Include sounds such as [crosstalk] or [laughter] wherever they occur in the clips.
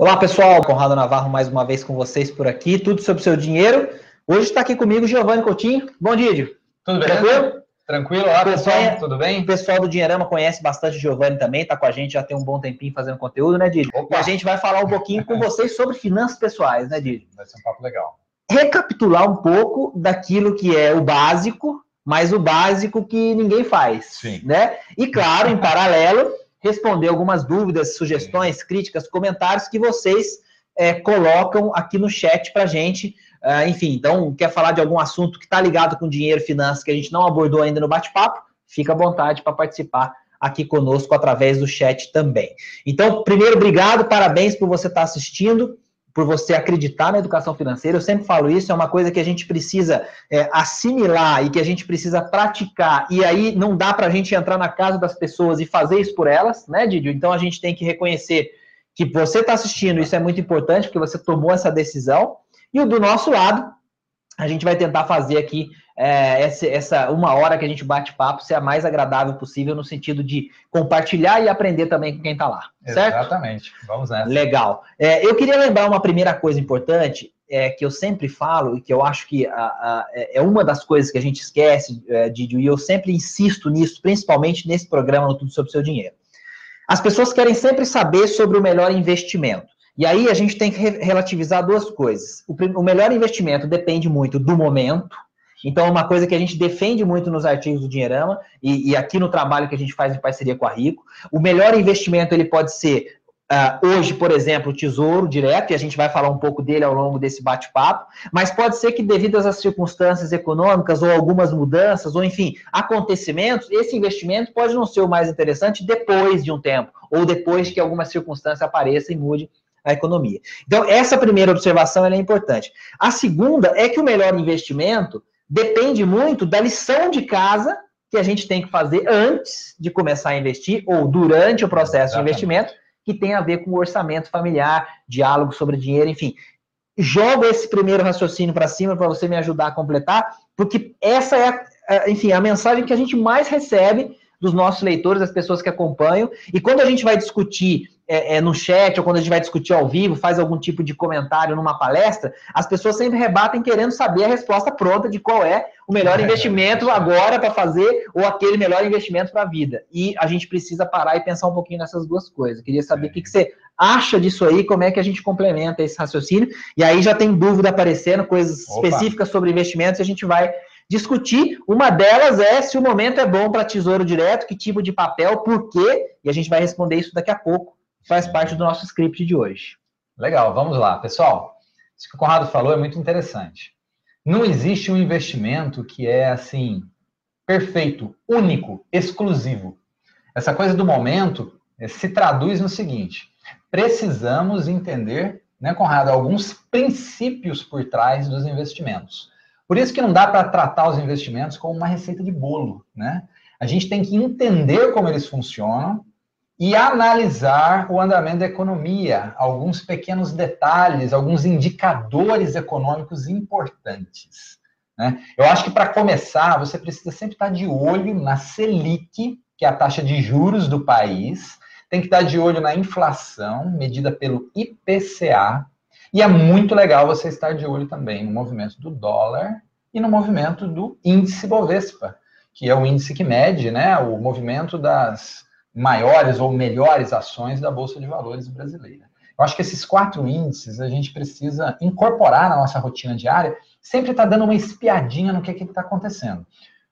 Olá pessoal, Conrado Navarro mais uma vez com vocês por aqui, tudo sobre o seu dinheiro. Hoje está aqui comigo Giovanni Coutinho. Bom dia, Tudo bem? Tranquilo? Tranquilo? Olá pessoal, tudo bem? O pessoal do Dinheirama conhece bastante o Giovanni também, está com a gente já tem um bom tempinho fazendo conteúdo, né, Didi? E a gente vai falar um pouquinho com vocês sobre finanças pessoais, né, Didi? Vai ser um papo legal. Recapitular um pouco daquilo que é o básico, mas o básico que ninguém faz, Sim. né? E claro, em paralelo, responder algumas dúvidas, sugestões, críticas, comentários que vocês é, colocam aqui no chat para gente. Uh, enfim, então, quer falar de algum assunto que está ligado com dinheiro, finanças, que a gente não abordou ainda no bate-papo? Fica à vontade para participar aqui conosco através do chat também. Então, primeiro, obrigado, parabéns por você estar tá assistindo por você acreditar na educação financeira. Eu sempre falo isso, é uma coisa que a gente precisa é, assimilar e que a gente precisa praticar. E aí não dá para a gente entrar na casa das pessoas e fazer isso por elas, né, Didio? Então a gente tem que reconhecer que você está assistindo, isso é muito importante, porque você tomou essa decisão. E do nosso lado, a gente vai tentar fazer aqui é, essa, essa, uma hora que a gente bate papo ser a mais agradável possível no sentido de compartilhar e aprender também com quem está lá, certo? Exatamente, vamos nessa. Legal. É, eu queria lembrar uma primeira coisa importante, é, que eu sempre falo e que eu acho que a, a, é, é uma das coisas que a gente esquece, é, Didi, e eu sempre insisto nisso, principalmente nesse programa no Tudo Sobre o Seu Dinheiro. As pessoas querem sempre saber sobre o melhor investimento. E aí a gente tem que relativizar duas coisas. O, o melhor investimento depende muito do momento, então, é uma coisa que a gente defende muito nos artigos do Dinheirama e, e, aqui no trabalho que a gente faz em parceria com a Rico, o melhor investimento ele pode ser uh, hoje, por exemplo, o Tesouro Direto, e a gente vai falar um pouco dele ao longo desse bate-papo, mas pode ser que devido às circunstâncias econômicas ou algumas mudanças, ou enfim, acontecimentos, esse investimento pode não ser o mais interessante depois de um tempo, ou depois que alguma circunstância apareça e mude a economia. Então, essa primeira observação é importante. A segunda é que o melhor investimento depende muito da lição de casa que a gente tem que fazer antes de começar a investir ou durante o processo Exatamente. de investimento, que tem a ver com orçamento familiar, diálogo sobre dinheiro, enfim. Jogo esse primeiro raciocínio para cima para você me ajudar a completar, porque essa é, enfim, a mensagem que a gente mais recebe dos nossos leitores, das pessoas que acompanham. E quando a gente vai discutir é, é, no chat ou quando a gente vai discutir ao vivo, faz algum tipo de comentário numa palestra, as pessoas sempre rebatem querendo saber a resposta pronta de qual é o melhor investimento agora para fazer ou aquele melhor investimento para a vida. E a gente precisa parar e pensar um pouquinho nessas duas coisas. Queria saber o que, que você acha disso aí, como é que a gente complementa esse raciocínio. E aí já tem dúvida aparecendo, coisas Opa. específicas sobre investimentos, e a gente vai discutir. Uma delas é se o momento é bom para tesouro direto, que tipo de papel, por quê, e a gente vai responder isso daqui a pouco faz parte do nosso script de hoje. Legal, vamos lá. Pessoal, isso que o Conrado falou é muito interessante. Não existe um investimento que é assim, perfeito, único, exclusivo. Essa coisa do momento eh, se traduz no seguinte: precisamos entender, né, Conrado, alguns princípios por trás dos investimentos. Por isso que não dá para tratar os investimentos como uma receita de bolo, né? A gente tem que entender como eles funcionam e analisar o andamento da economia, alguns pequenos detalhes, alguns indicadores econômicos importantes. Né? Eu acho que para começar, você precisa sempre estar de olho na Selic, que é a taxa de juros do país, tem que estar de olho na inflação, medida pelo IPCA, e é muito legal você estar de olho também no movimento do dólar e no movimento do índice Bovespa, que é o índice que mede né, o movimento das maiores ou melhores ações da Bolsa de Valores brasileira. Eu acho que esses quatro índices a gente precisa incorporar na nossa rotina diária, sempre está dando uma espiadinha no que está acontecendo.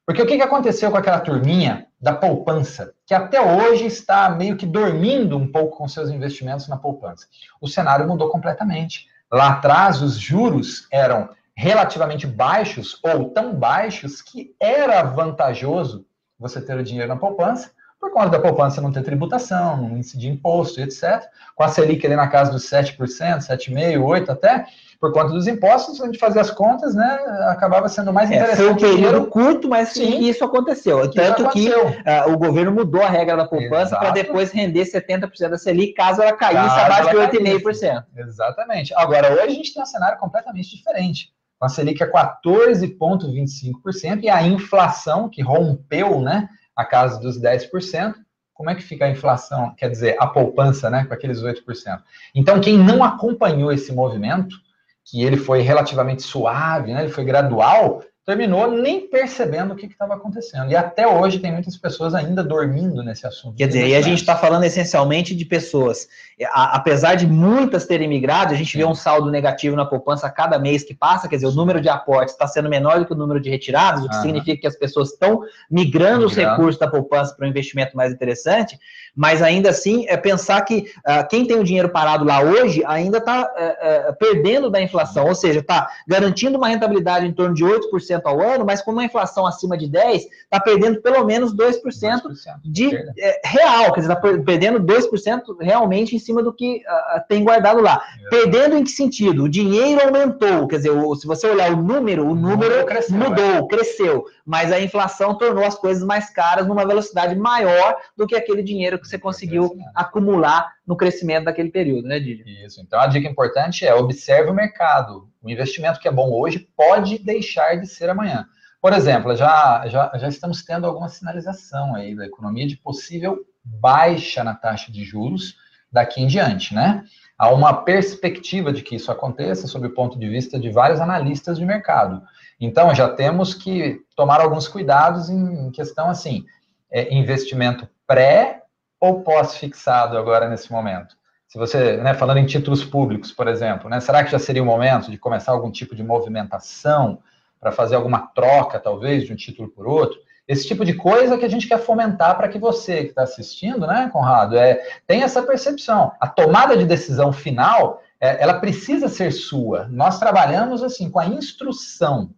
Porque o que, que aconteceu com aquela turminha da poupança, que até hoje está meio que dormindo um pouco com seus investimentos na poupança? O cenário mudou completamente. Lá atrás, os juros eram relativamente baixos ou tão baixos que era vantajoso você ter o dinheiro na poupança por conta da poupança não ter tributação, não incidir imposto, etc. Com a Selic ali na casa dos 7%, 7,5%, 8% até, por conta dos impostos, a gente fazia as contas, né, acabava sendo mais é, interessante. Foi um período curto, mas sim, isso aconteceu. Que Tanto aconteceu. que uh, o governo mudou a regra da poupança para depois render 70% da Selic, caso ela caísse caso abaixo de 8,5%. Exatamente. Agora, hoje a gente tem um cenário completamente diferente. Com a Selic é 14,25% e a inflação, que rompeu, né, a casa dos 10%, como é que fica a inflação, quer dizer, a poupança, né, com aqueles 8%. Então, quem não acompanhou esse movimento, que ele foi relativamente suave, né, ele foi gradual, terminou nem percebendo o que estava acontecendo. E até hoje tem muitas pessoas ainda dormindo nesse assunto. Quer dizer, e a gente está falando essencialmente de pessoas, a, apesar de muitas terem migrado, a gente vê um saldo negativo na poupança a cada mês que passa, quer dizer, o número de aportes está sendo menor do que o número de retiradas, o que significa que as pessoas estão migrando, migrando, os recursos da poupança para um investimento mais interessante, mas ainda assim é pensar que uh, quem tem o dinheiro parado lá hoje ainda está uh, uh, é, perdendo da inflação, ou seja, está garantindo uma rentabilidade em torno de 8% ao ano, mas com uma inflação acima de 10%, está perdendo pelo menos 2%, 2% de é, real, quer dizer, está perdendo 2% realmente em cima do que uh, tem guardado lá. É. Perdendo em que sentido? O dinheiro aumentou, quer dizer, o, se você olhar o número, o número cresceu, mudou, é. cresceu, mas a inflação tornou as coisas mais caras numa velocidade maior do que aquele dinheiro que você conseguiu acumular no crescimento daquele período, né, Didi? Isso. Então, a dica importante é observe o mercado. O investimento que é bom hoje pode deixar de ser amanhã. Por exemplo, já, já, já estamos tendo alguma sinalização aí da economia de possível baixa na taxa de juros daqui em diante, né? Há uma perspectiva de que isso aconteça sob o ponto de vista de vários analistas de mercado. Então, já temos que tomar alguns cuidados em questão, assim, é, investimento pré ou pós-fixado agora nesse momento? Se você, né, falando em títulos públicos, por exemplo, né, será que já seria o momento de começar algum tipo de movimentação para fazer alguma troca, talvez, de um título por outro? Esse tipo de coisa que a gente quer fomentar para que você que está assistindo, né, Conrado, é, tenha essa percepção. A tomada de decisão final, é, ela precisa ser sua. Nós trabalhamos assim com a instrução,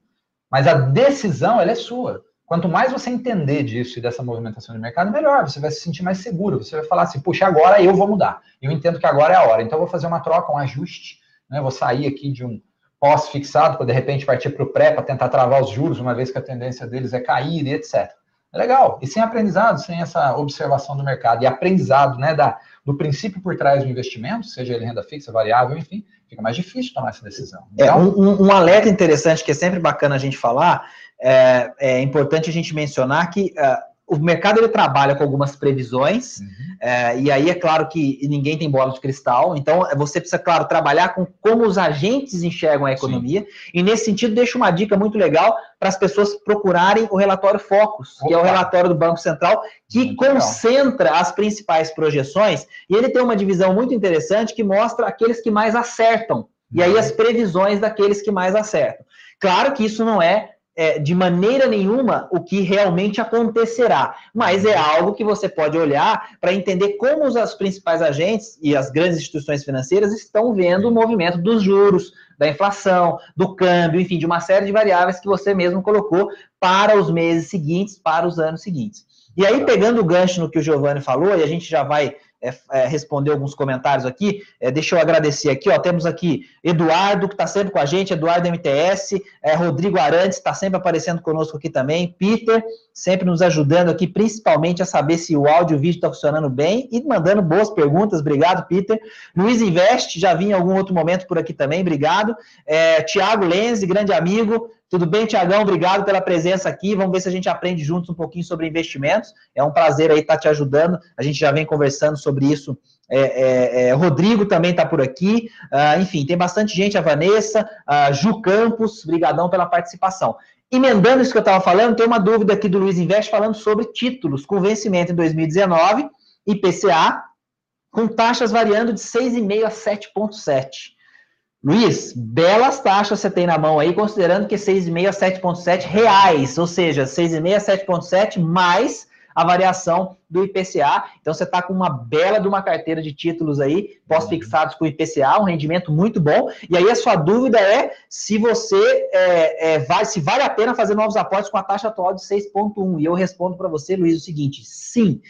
mas a decisão ela é sua. Quanto mais você entender disso e dessa movimentação de mercado, melhor. Você vai se sentir mais seguro. Você vai falar assim, puxa, agora eu vou mudar. Eu entendo que agora é a hora. Então, eu vou fazer uma troca, um ajuste. Né? Vou sair aqui de um pós-fixado para, de repente, partir para o pré para tentar travar os juros, uma vez que a tendência deles é cair e etc. É legal. E sem aprendizado, sem essa observação do mercado e aprendizado né, da, do princípio por trás do investimento, seja ele renda fixa, variável, enfim, fica mais difícil tomar essa decisão. É, então, é, um, um alerta interessante que é sempre bacana a gente falar é, é importante a gente mencionar que uh, o mercado ele trabalha com algumas previsões, uhum. é, e aí é claro que ninguém tem bola de cristal, então você precisa, claro, trabalhar com como os agentes enxergam a economia, Sim. e nesse sentido deixa uma dica muito legal para as pessoas procurarem o relatório Focus, Opa. que é o relatório do Banco Central, que muito concentra legal. as principais projeções, e ele tem uma divisão muito interessante que mostra aqueles que mais acertam, uhum. e aí uhum. as previsões daqueles que mais acertam. Claro que isso não é é, de maneira nenhuma o que realmente acontecerá, mas é algo que você pode olhar para entender como os principais agentes e as grandes instituições financeiras estão vendo o movimento dos juros, da inflação, do câmbio, enfim, de uma série de variáveis que você mesmo colocou para os meses seguintes, para os anos seguintes. E aí, pegando o gancho no que o Giovanni falou, e a gente já vai é, é, responder alguns comentários aqui. É, deixa eu agradecer aqui, ó. Temos aqui Eduardo, que está sempre com a gente, Eduardo MTS, é, Rodrigo Arantes está sempre aparecendo conosco aqui também, Peter, sempre nos ajudando aqui, principalmente a saber se o áudio e o vídeo está funcionando bem e mandando boas perguntas. Obrigado, Peter. Luiz Invest, já vi em algum outro momento por aqui também, obrigado. É, Tiago Lenze, grande amigo. Tudo bem, Tiagão? Obrigado pela presença aqui. Vamos ver se a gente aprende juntos um pouquinho sobre investimentos. É um prazer aí estar te ajudando. A gente já vem conversando sobre isso. É, é, é, Rodrigo também está por aqui. Uh, enfim, tem bastante gente. A Vanessa, a Ju Campos, brigadão pela participação. Emendando isso que eu estava falando, tem uma dúvida aqui do Luiz Invest falando sobre títulos com vencimento em 2019, IPCA, com taxas variando de 6,5 a 7,7. Luiz, belas taxas você tem na mão aí, considerando que 6,5 a 7,7 reais, ou seja, 6,5 a 7,7 mais a variação do IPCA. Então você está com uma bela de uma carteira de títulos aí, pós-fixados com IPCA, um rendimento muito bom. E aí a sua dúvida é se você é, é, vai, se vale a pena fazer novos aportes com a taxa atual de 6,1. E eu respondo para você, Luiz, o seguinte: sim.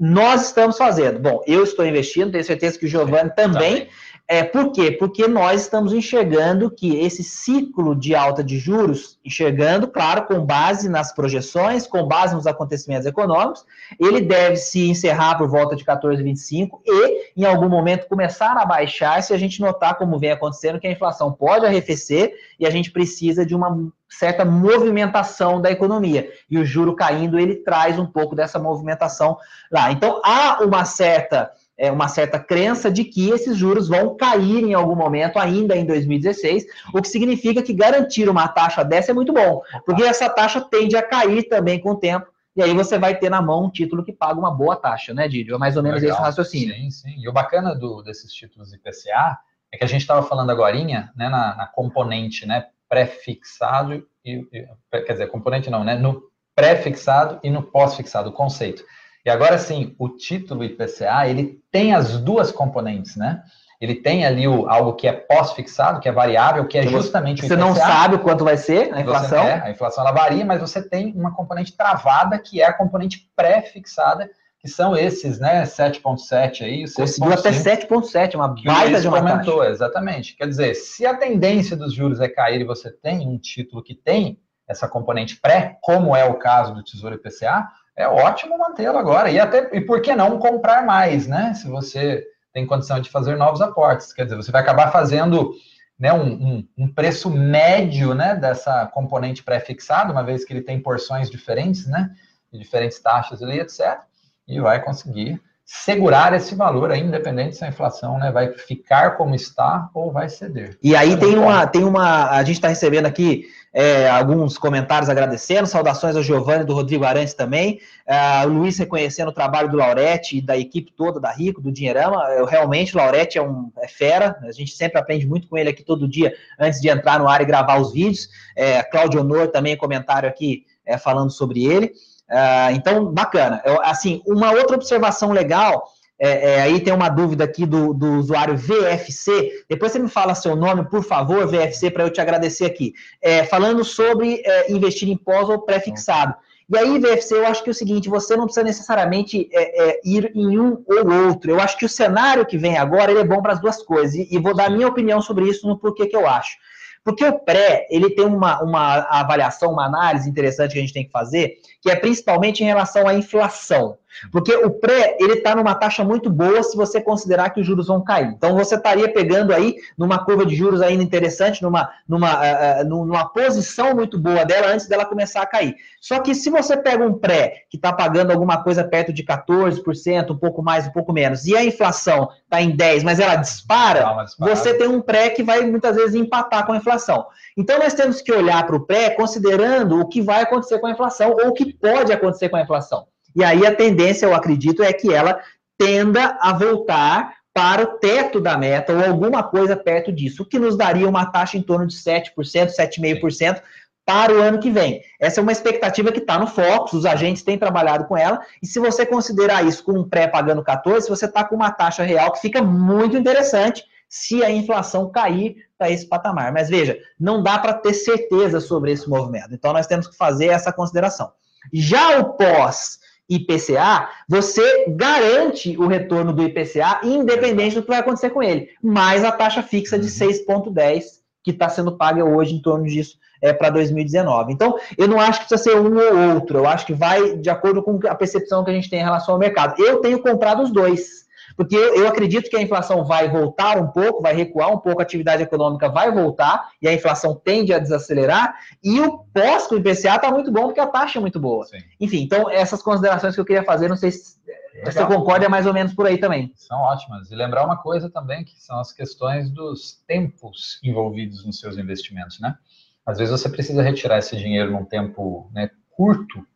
Nós estamos fazendo. Bom, eu estou investindo, tenho certeza que o Giovanni também. É, por quê? Porque nós estamos enxergando que esse ciclo de alta de juros, enxergando, claro, com base nas projeções, com base nos acontecimentos econômicos, ele deve se encerrar por volta de 14,25 e, em algum momento, começar a baixar se a gente notar, como vem acontecendo, que a inflação pode arrefecer e a gente precisa de uma certa movimentação da economia. E o juro caindo, ele traz um pouco dessa movimentação lá. Então, há uma certa é, uma certa crença de que esses juros vão cair em algum momento, ainda em 2016, o que significa que garantir uma taxa dessa é muito bom, porque essa taxa tende a cair também com o tempo, e aí você vai ter na mão um título que paga uma boa taxa, né, Didio? É mais ou menos Legal. esse raciocínio. Sim, sim. E o bacana do, desses títulos IPCA é que a gente estava falando agora né, na, na componente né, pré-fixado, e, quer dizer, componente não, né, no pré-fixado e no pós-fixado, o conceito. E agora sim, o título IPCA, ele tem as duas componentes, né? Ele tem ali o, algo que é pós-fixado, que é variável, que é justamente o IPCA. Você não sabe quanto vai ser a inflação? Você, é, a inflação ela varia, mas você tem uma componente travada, que é a componente pré-fixada, que são esses, né, 7.7 aí. Conseguiu até 7.7, uma baita de uma comentou, taxa. Exatamente. Quer dizer, se a tendência dos juros é cair e você tem um título que tem essa componente pré, como é o caso do Tesouro IPCA, é ótimo mantê-lo agora. E até e por que não comprar mais, né? Se você tem condição de fazer novos aportes. Quer dizer, você vai acabar fazendo né, um, um, um preço médio né, dessa componente pré-fixado, uma vez que ele tem porções diferentes, né? De diferentes taxas ali, etc. E vai conseguir segurar esse valor aí, independente se a inflação né, vai ficar como está ou vai ceder. E aí tem uma, tem uma. A gente está recebendo aqui é, alguns comentários agradecendo, saudações ao Giovanni do Rodrigo Arantes também, é, o Luiz reconhecendo o trabalho do Laurete e da equipe toda da Rico, do Dinheirama. Eu, realmente, o Laurete é um é fera, a gente sempre aprende muito com ele aqui todo dia antes de entrar no ar e gravar os vídeos. É, Claudio Honor também comentário aqui é, falando sobre ele. É, então, bacana. Eu, assim, uma outra observação legal é, é, aí tem uma dúvida aqui do, do usuário VFC. Depois você me fala seu nome, por favor, VFC, para eu te agradecer aqui. É, falando sobre é, investir em pós ou pré-fixado. E aí, VFC, eu acho que é o seguinte: você não precisa necessariamente é, é, ir em um ou outro. Eu acho que o cenário que vem agora ele é bom para as duas coisas. E, e, vou dar minha opinião sobre isso no porquê que eu acho. Porque o pré, ele tem uma, uma avaliação, uma análise interessante que a gente tem que fazer, que é principalmente em relação à inflação. Porque o pré, ele está numa taxa muito boa se você considerar que os juros vão cair. Então, você estaria pegando aí numa curva de juros ainda interessante, numa, numa, uh, numa posição muito boa dela antes dela começar a cair. Só que se você pega um pré que está pagando alguma coisa perto de 14%, um pouco mais, um pouco menos, e a inflação está em 10%, mas ela dispara, você tem um pré que vai muitas vezes empatar com a inflação. Então, nós temos que olhar para o pré considerando o que vai acontecer com a inflação ou o que pode acontecer com a inflação. E aí a tendência, eu acredito, é que ela tenda a voltar para o teto da meta ou alguma coisa perto disso, o que nos daria uma taxa em torno de 7%, 7,5% para o ano que vem. Essa é uma expectativa que está no Focus, os agentes têm trabalhado com ela, e se você considerar isso com um pré pagando 14, você está com uma taxa real que fica muito interessante se a inflação cair para esse patamar. Mas veja, não dá para ter certeza sobre esse movimento. Então nós temos que fazer essa consideração. Já o pós IPCA, você garante o retorno do IPCA, independente do que vai acontecer com ele. Mais a taxa fixa de 6,10, uhum. que está sendo paga hoje em torno disso é, para 2019. Então, eu não acho que precisa ser um ou outro, eu acho que vai de acordo com a percepção que a gente tem em relação ao mercado. Eu tenho comprado os dois. Porque eu acredito que a inflação vai voltar um pouco, vai recuar um pouco, a atividade econômica vai voltar e a inflação tende a desacelerar. E o pós do IPCA está muito bom porque a taxa é muito boa. Sim. Enfim, então essas considerações que eu queria fazer, não sei se Legal. você concorda, é mais ou menos por aí também. São ótimas. E lembrar uma coisa também, que são as questões dos tempos envolvidos nos seus investimentos, né? Às vezes você precisa retirar esse dinheiro num tempo né, curto,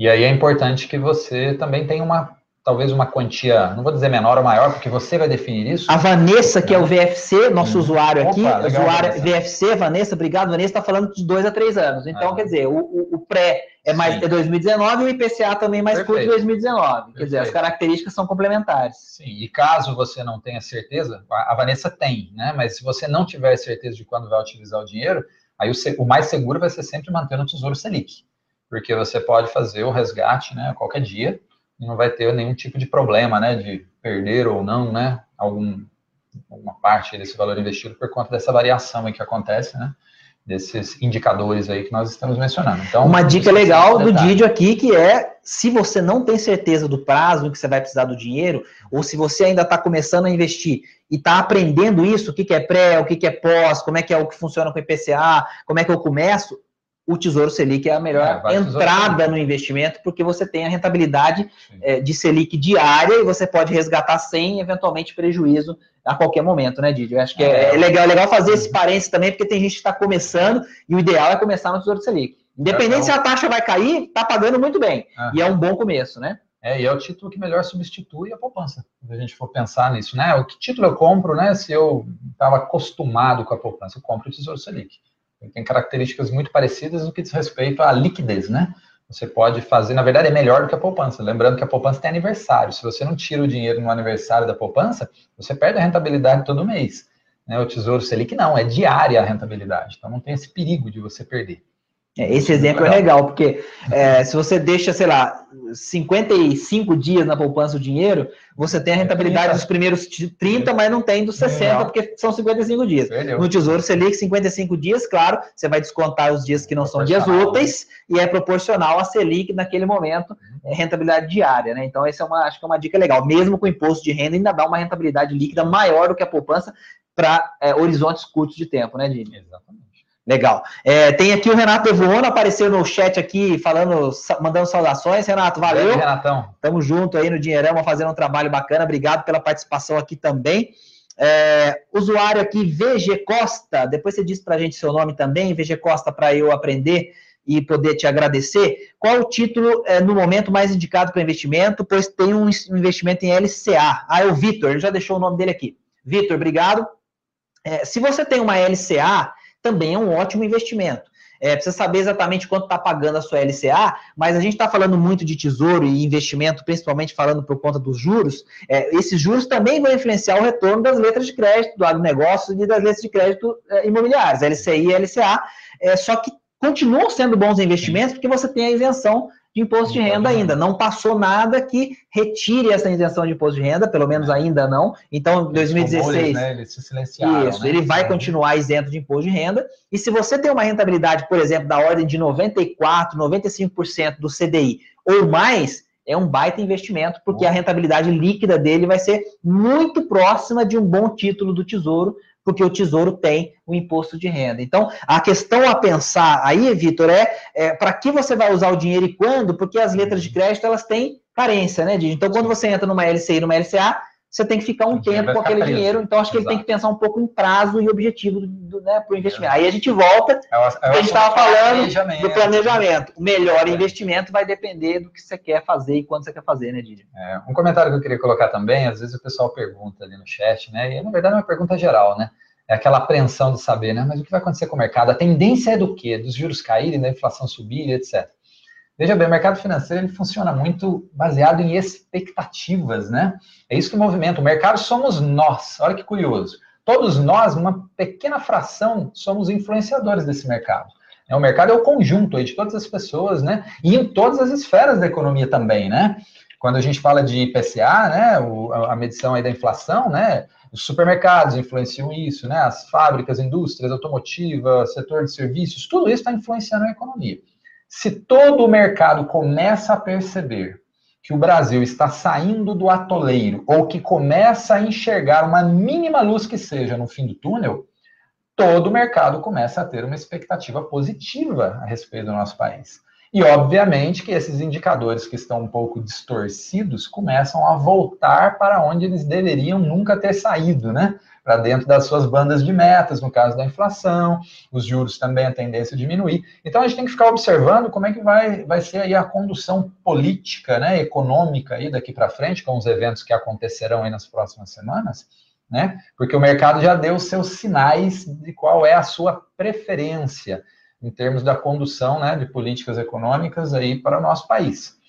e aí é importante que você também tenha uma talvez uma quantia, não vou dizer menor ou maior, porque você vai definir isso. A Vanessa, que é o VFC, nosso hum. usuário aqui, Opa, legal, usuário Vanessa. VFC, Vanessa, obrigado, Vanessa, está falando de dois a três anos. Então, ah. quer dizer, o, o, pré é mais é 2019 e o IPCA também mais Perfeito. curto de 2019. Perfeito. Quer dizer, as características são complementares. Sim, e caso você não tenha certeza, a Vanessa tem, né? Mas se você não tiver certeza de quando vai utilizar o dinheiro, aí o, o mais seguro vai ser sempre manter no Tesouro Selic. Porque você pode fazer o resgate, né, qualquer dia, não vai ter nenhum tipo de problema, né, de perder ou não, né, algum uma parte desse valor investido por conta dessa variação aí que acontece, né? desses indicadores aí que nós estamos mencionando. Então, uma dica legal do vídeo aqui que é se você não tem certeza do prazo que você vai precisar do dinheiro, ou se você ainda está começando a investir e está aprendendo isso, o que, que é pré, o que, que é pós, como é que é o que funciona com o IPCA, como é que eu começo, o Tesouro Selic é a melhor é, entrada no investimento, porque você tem a rentabilidade é, de Selic diária e você pode resgatar sem, eventualmente, prejuízo a qualquer momento, né, Didi? Eu acho que é, é, legal, é legal fazer esse parênteses também, porque tem gente que está começando e o ideal é começar no Tesouro Selic. Independente se a taxa vai cair, está pagando muito bem. E é um bom começo, né? É, e é o título que melhor substitui a poupança, se a gente for pensar nisso, né? O que título eu compro, né? Se eu estava acostumado com a poupança, eu compro o Tesouro Selic. Tem características muito parecidas no que diz respeito à liquidez, né? Você pode fazer, na verdade, é melhor do que a poupança. Lembrando que a poupança tem aniversário. Se você não tira o dinheiro no aniversário da poupança, você perde a rentabilidade todo mês. Né? O Tesouro Selic não, é diária a rentabilidade. Então não tem esse perigo de você perder. É, esse exemplo legal. é legal, porque é, se você deixa, sei lá, 55 dias na poupança o dinheiro, você tem a rentabilidade dos primeiros 30, mas não tem dos 60, porque são 55 dias. No Tesouro Selic, 55 dias, claro, você vai descontar os dias que não são dias úteis, e é proporcional à Selic naquele momento, é rentabilidade diária, né? Então, essa é uma, acho que é uma dica legal. Mesmo com o imposto de renda, ainda dá uma rentabilidade líquida maior do que a poupança para é, horizontes curtos de tempo, né, Dini? Exatamente. Legal. É, tem aqui o Renato Evoano, apareceu no chat aqui, falando, mandando saudações. Renato, valeu. Valeu, Renatão. Tamo junto aí no Dinheirama, fazendo um trabalho bacana. Obrigado pela participação aqui também. É, usuário aqui, VG Costa, depois você diz pra gente seu nome também, VG Costa, para eu aprender e poder te agradecer. Qual o título é, no momento mais indicado para investimento? Pois tem um investimento em LCA. Ah, é o Vitor, ele já deixou o nome dele aqui. Vitor, obrigado. É, se você tem uma LCA, também é um ótimo investimento. É, precisa saber exatamente quanto está pagando a sua LCA, mas a gente está falando muito de tesouro e investimento, principalmente falando por conta dos juros. É, esses juros também vão influenciar o retorno das letras de crédito do agronegócio e das letras de crédito é, imobiliárias, LCI e LCA. É, só que continuam sendo bons investimentos porque você tem a isenção de imposto de renda ainda. Não passou nada que retire essa isenção de imposto de renda, pelo menos é. ainda não. Então, 2016. né? Eles se silenciaram. Isso, né? ele vai continuar isento de imposto de renda. E se você tem uma rentabilidade, por exemplo, da ordem de 94%, 95% do CDI ou mais, é um baita investimento, porque a rentabilidade líquida dele vai ser muito próxima de um bom título do Tesouro, porque o Tesouro tem o imposto de renda. Então, a questão a pensar aí, Vitor, é, é para que você vai usar o dinheiro e quando? Porque as letras de crédito elas têm carência, né, Didi? Então, quando você entra numa LCI e numa LCA, você tem que ficar um tempo com aquele preso. dinheiro. Então, acho que Exato. ele tem que pensar um pouco em prazo e objetivo do, do, né, para o investimento. Aí a gente volta, eu, eu a gente estava falando do planejamento. O melhor é. investimento vai depender do que você quer fazer e quando você quer fazer, né, Didi? É, um comentário que eu queria colocar também, às vezes o pessoal pergunta ali no chat, né? E na verdade é uma pergunta geral, né? É aquela apreensão de saber, né? Mas o que vai acontecer com o mercado? A tendência é do quê? Dos juros caírem, da inflação subir, etc. Veja bem, o mercado financeiro ele funciona muito baseado em expectativas, né? É isso que movimenta. O mercado somos nós. Olha que curioso. Todos nós, uma pequena fração, somos influenciadores desse mercado. É, o mercado é o conjunto de todas as pessoas, né? E em todas as esferas da economia também, né? Quando a gente fala de IPCA, né? A medição aí da inflação, né? Os supermercados influenciam isso, né? As fábricas, indústrias, automotiva, setor de serviços, tudo isso está influenciando a economia. Se todo o mercado começa a perceber que o Brasil está saindo do atoleiro ou que começa a enxergar uma mínima luz que seja no fim do túnel, todo o mercado começa a ter uma expectativa positiva a respeito do nosso país. E, obviamente, que esses indicadores que estão um pouco distorcidos começam a voltar para onde eles deveriam nunca ter saído, né? Para dentro das suas bandas de metas, no caso da inflação, os juros também a tendência a diminuir. Então a gente tem que ficar observando como é que vai, vai ser aí a condução política, né, econômica aí daqui para frente, com os eventos que acontecerão aí nas próximas semanas, né? Porque o mercado já deu seus sinais de qual é a sua preferência em termos da condução, né, de políticas econômicas aí para o nosso país.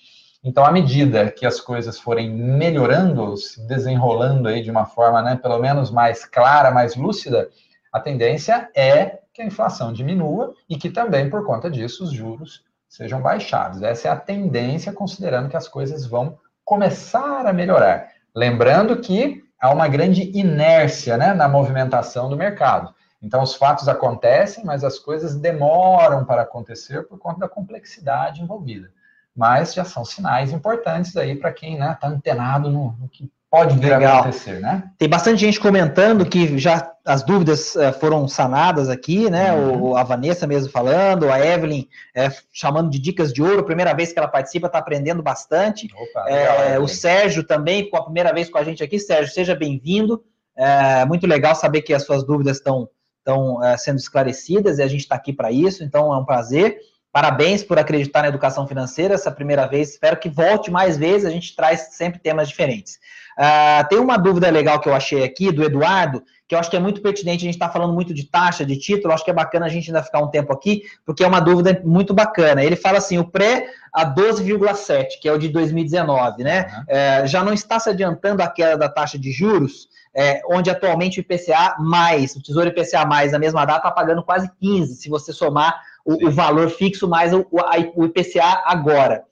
Então, à medida que as coisas forem melhorando, se desenrolando aí de uma forma, né, pelo menos mais clara, mais lúcida, a tendência é que a inflação diminua e que também, por conta disso, os juros sejam baixados. Essa é a tendência, considerando que as coisas vão começar a melhorar. Lembrando que há uma grande inércia né, na movimentação do mercado. Então, os fatos acontecem, mas as coisas demoram para acontecer por conta da complexidade envolvida. Mas já são sinais importantes aí para quem está né, tá antenado no, no, que pode vir Legal. a acontecer, né? Tem bastante gente comentando que já as dúvidas uh, foram sanadas aqui, né? Uhum. O, a Vanessa mesmo falando, a Evelyn é, chamando de dicas de ouro, primeira vez que ela participa, está aprendendo bastante. Opa, é, o Sérgio também, com a primeira vez com a gente aqui, Sérgio, seja bem-vindo. É muito legal saber que as suas dúvidas estão estão sendo esclarecidas e a gente está aqui para isso, então é um prazer. Parabéns por acreditar na educação financeira, essa primeira vez. Espero que volte mais vezes, a gente traz sempre temas diferentes. Uh, tem uma dúvida legal que eu achei aqui do Eduardo, que eu acho que é muito pertinente. A gente está falando muito de taxa, de título, acho que é bacana a gente ainda ficar um tempo aqui, porque é uma dúvida muito bacana. Ele fala assim: o pré a 12,7, que é o de 2019, né? Uhum. Já não está se adiantando a queda da taxa de juros, é, onde atualmente o IPCA mais, o Tesouro IPCA mais, na mesma data, está pagando quase 15, se você somar o, o valor fixo mais o, o IPCA agora.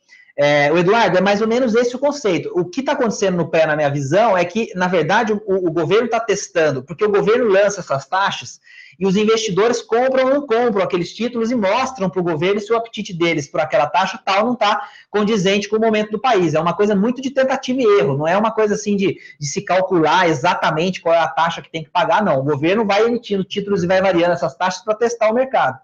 É, o Eduardo, é mais ou menos esse o conceito. O que está acontecendo no pé, na minha visão, é que, na verdade, o, o governo está testando, porque o governo lança essas taxas e os investidores compram ou não compram aqueles títulos e mostram para o governo se o apetite deles por aquela taxa tal não está condizente com o momento do país. É uma coisa muito de tentativa e erro, não é uma coisa assim de, de se calcular exatamente qual é a taxa que tem que pagar, não. O governo vai emitindo títulos e vai variando essas taxas para testar o mercado.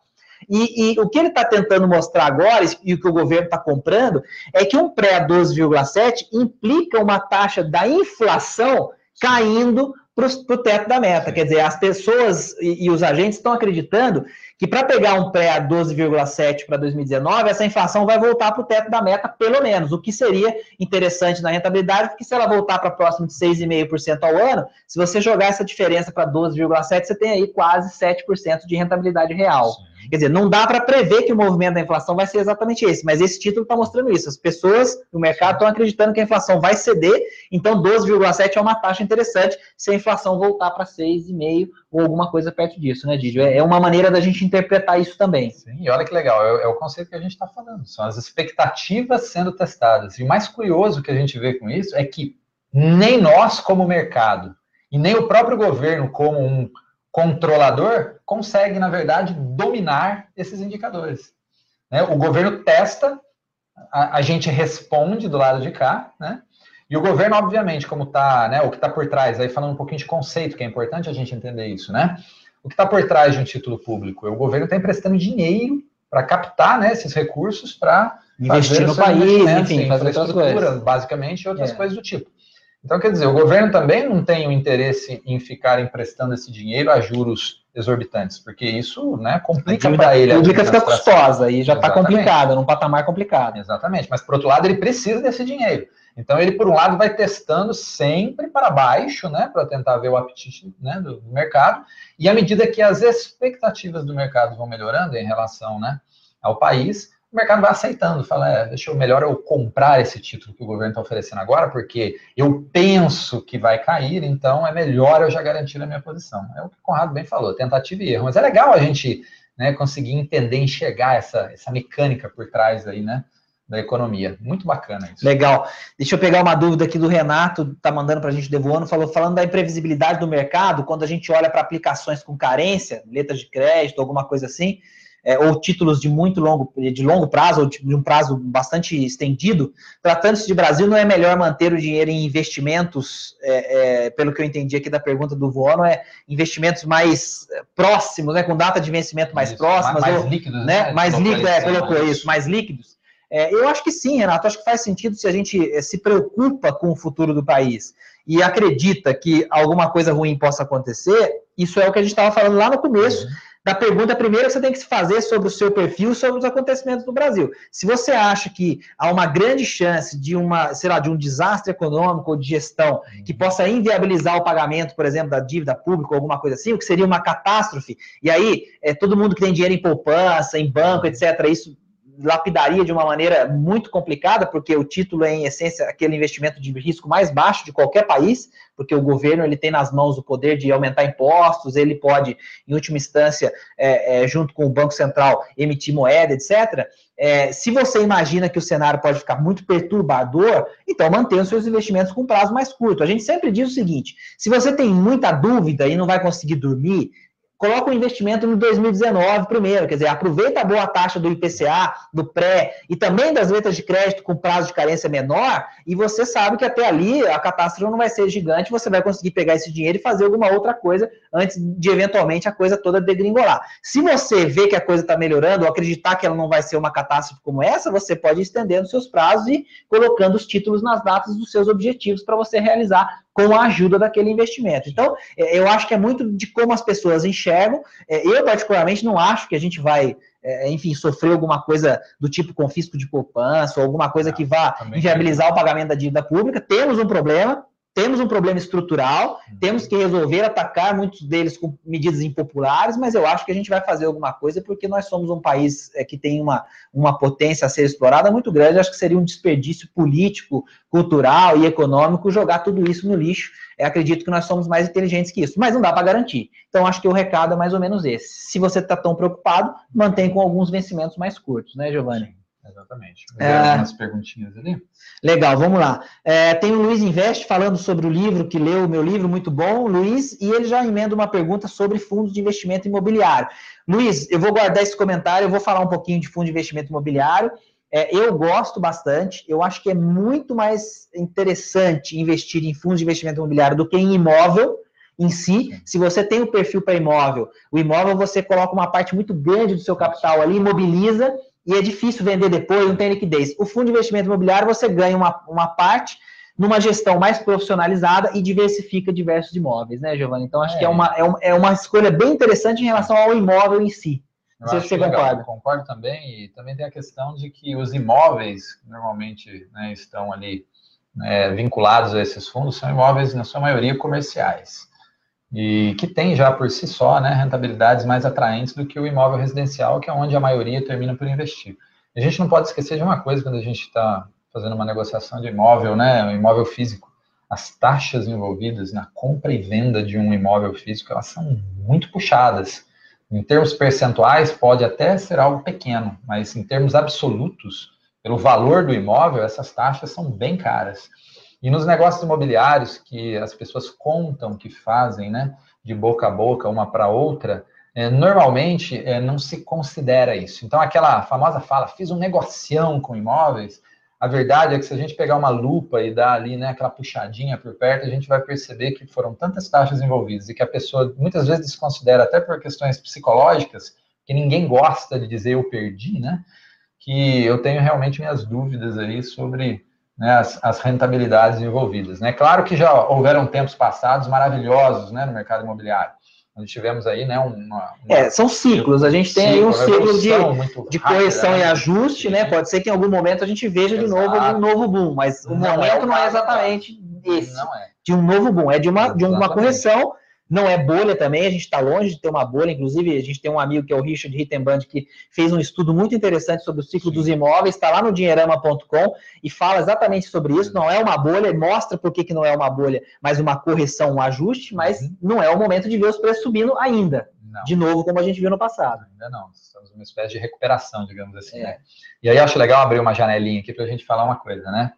E, e, o que ele está tentando mostrar agora, e o que o governo está comprando, é que um pré a 12,7 implica uma taxa da inflação caindo para o teto da meta. Quer dizer, as pessoas e, e os agentes estão acreditando que para pegar um pré a 12,7 para 2019, essa inflação vai voltar para o teto da meta, pelo menos, o que seria interessante na rentabilidade, porque se ela voltar para próximo de 6,5% ao ano, se você jogar essa diferença para 12,7, você tem aí quase 7% de rentabilidade real. Sim. Quer dizer, não dá para prever que o movimento da inflação vai ser exatamente esse, mas esse título está mostrando isso. As pessoas no mercado estão acreditando que a inflação vai ceder, então 12,7 é uma taxa interessante se a inflação voltar para 6,5 ou alguma coisa perto disso, né, Didio? É, é uma maneira da gente interpretar isso também. Sim, e olha que legal, é, é o conceito que a gente está falando, são as expectativas sendo testadas. E o mais curioso que a gente vê com isso é que nem nós, como mercado, e nem o próprio governo, como um controlador consegue, na verdade, dominar esses indicadores. Né? O governo testa, a, a, gente responde do lado de cá, né? E o governo, obviamente, como está, né, o que está por trás, aí falando um pouquinho de conceito, que é importante a gente entender isso, né? O que está por trás de um título público? O governo está emprestando dinheiro para captar né, esses recursos para investir no país, enfim, fazer outras coisas. basicamente, e outras é. coisas do tipo. Então, quer dizer, o governo também não tem o interesse em ficar emprestando esse dinheiro a juros exorbitantes, porque isso né, complica para ele. A pública fica custosa e já está complicada, num patamar complicado. Exatamente, mas por outro lado ele precisa desse dinheiro. Então ele, por um lado, vai testando sempre para baixo, né, para tentar ver o apetite né, do, do, mercado, e à medida que as expectativas do mercado vão melhorando em relação né, ao país, o mercado vai aceitando, fala, é, deixa eu melhor eu comprar esse título que o governo está oferecendo agora, porque eu penso que vai cair, então é melhor eu já garantir a minha posição. É o que o Conrado bem falou, tentativa e erro. Mas é legal a gente né, conseguir entender, enxergar essa, essa mecânica por trás aí, né? Da economia. Muito bacana isso. Legal. Deixa eu pegar uma dúvida aqui do Renato, tá mandando para a gente devoando, falou falando da imprevisibilidade do mercado, quando a gente olha para aplicações com carência, letras de crédito, alguma coisa assim, é, ou títulos de muito longo, de longo prazo, ou de um prazo bastante estendido, tratando-se de Brasil, não é melhor manter o dinheiro em investimentos, é, é, pelo que eu entendi aqui da pergunta do Vono, é investimentos mais é, próximos, né, com data de vencimento mais isso, próximas, mais, ou, líquidos, né? né? Mais líquidos, é, colocou isso, mais líquidos. É, eu acho que sim, Renato, acho que faz sentido se a gente é, se preocupa com o futuro do país e acredita que alguma coisa ruim possa acontecer, isso é o que a gente estava falando lá no começo, uhum da pergunta primeira que você tem que se fazer sobre o seu perfil, sobre os acontecimentos do Brasil. Se você acha que há uma grande chance de uma, sei lá, de um desastre econômico ou de gestão que uhum. possa inviabilizar o pagamento, por exemplo, da dívida pública ou alguma coisa assim, o que seria uma catástrofe, e aí é, todo mundo que tem dinheiro em poupança, em banco, etc., isso lapidaria de uma maneira muito complicada, porque o título é, em essência, aquele investimento de risco mais baixo de qualquer país, porque o governo ele tem nas mãos o poder de aumentar impostos, ele pode, em última instância, é, é, junto com o Banco Central, emitir moeda, etc. É, se você imagina que o cenário pode ficar muito perturbador, então mantenha os seus investimentos com prazo mais curto. A gente sempre diz o seguinte: se você tem muita dúvida e não vai conseguir dormir, coloca o investimento no 2019 primeiro, quer dizer, aproveita a boa taxa do IPCA, do pré e também das letras de crédito com prazo de carência menor, e você sabe que até ali a catástrofe não vai ser gigante, você vai conseguir pegar esse dinheiro e fazer alguma outra coisa antes de eventualmente a coisa toda degringolar. Se você vê que a coisa está melhorando, ou acreditar que ela não vai ser uma catástrofe como essa, você pode ir estendendo seus prazos e colocando os títulos nas datas dos seus objetivos para você realizar com a ajuda daquele investimento. Então, é, eu acho que é muito de como as pessoas enxergam. É, eu, particularmente, não acho que a gente vai, é, enfim, sofrer alguma coisa do tipo confisco de poupança ou alguma coisa que vá inviabilizar o pagamento da dívida pública. Temos um problema, temos um problema estrutural, uhum. temos que resolver, atacar muitos deles com medidas impopulares, mas eu acho que a gente vai fazer alguma coisa porque nós somos um país é, que tem uma, uma potência a ser explorada muito grande. Acho que seria um desperdício político, cultural e econômico jogar tudo isso no lixo. É, acredito que nós somos mais inteligentes que isso, mas não dá para garantir. Então, acho que o recado é mais ou menos esse. Se você está tão preocupado, mantém com alguns vencimentos mais curtos, né, Giovanni? Exatamente. É... Algumas perguntinhas ali. Legal, vamos lá. É, tem o Luiz Investe falando sobre o livro, que leu o meu livro, muito bom, Luiz, e ele já emenda uma pergunta sobre fundos de investimento imobiliário. Luiz, eu vou guardar esse comentário, eu vou falar um pouquinho de fundo de investimento imobiliário. É, eu gosto bastante, eu acho que é muito mais interessante investir em fundos de investimento imobiliário do que em imóvel em si. Se você tem o perfil para imóvel, o imóvel você coloca uma parte muito grande do seu capital ali, imobiliza e é difícil vender depois, não tem liquidez. O fundo de investimento imobiliário você ganha uma, uma parte numa gestão mais profissionalizada e diversifica diversos imóveis, né, Giovanni? Então, acho é. que é uma, é, é uma escolha bem interessante em relação ao imóvel em si. Não sei se você concorda. Concordo também, e também tem a questão de que os imóveis, normalmente né, estão ali né, vinculados a esses fundos, são imóveis, na sua maioria, comerciais e que tem já por si só né, rentabilidades mais atraentes do que o imóvel residencial, que é onde a maioria termina por investir. A gente não pode esquecer de uma coisa quando a gente está fazendo uma negociação de imóvel, né, um imóvel físico. As taxas envolvidas na compra e venda de um imóvel físico, elas são muito puxadas. Em termos percentuais, pode até ser algo pequeno, mas em termos absolutos, pelo valor do imóvel, essas taxas são bem caras. E nos negócios imobiliários que as pessoas contam que fazem, né, de boca a boca, uma para outra, é, normalmente é, não se considera isso. Então, aquela famosa fala, fiz um negocião com imóveis, a verdade é que se a gente pegar uma lupa e dar ali, né, aquela puxadinha por perto, a gente vai perceber que foram tantas taxas envolvidas e que a pessoa muitas vezes desconsidera até por questões psicológicas, que ninguém gosta de dizer eu perdi, né? Que eu tenho realmente minhas dúvidas aí sobre né, as, as, rentabilidades envolvidas. Né? Claro que já houveram tempos passados maravilhosos né, no mercado imobiliário. Onde tivemos aí, né, uma, uma... É, são ciclos. A gente tem aí um ciclo de, de correção rápida, e né? ajuste, né? Pode ser que em algum momento a gente veja Exato. de novo um novo boom, mas o não momento é não é exatamente esse. É. De um novo boom, é de uma, de uma correção não é bolha também, a gente está longe de ter uma bolha. Inclusive, a gente tem um amigo que é o Richard Rittenband, que fez um estudo muito interessante sobre o ciclo Sim. dos imóveis, está lá no dinheirama.com e fala exatamente sobre isso. Não é uma bolha, mostra por que, que não é uma bolha, mas uma correção, um ajuste, mas uhum. não é o momento de ver os preços subindo ainda. Não. De novo, como a gente viu no passado. Ainda não. Estamos numa espécie de recuperação, digamos assim. É. Né? E aí acho legal abrir uma janelinha aqui para a gente falar uma coisa, né?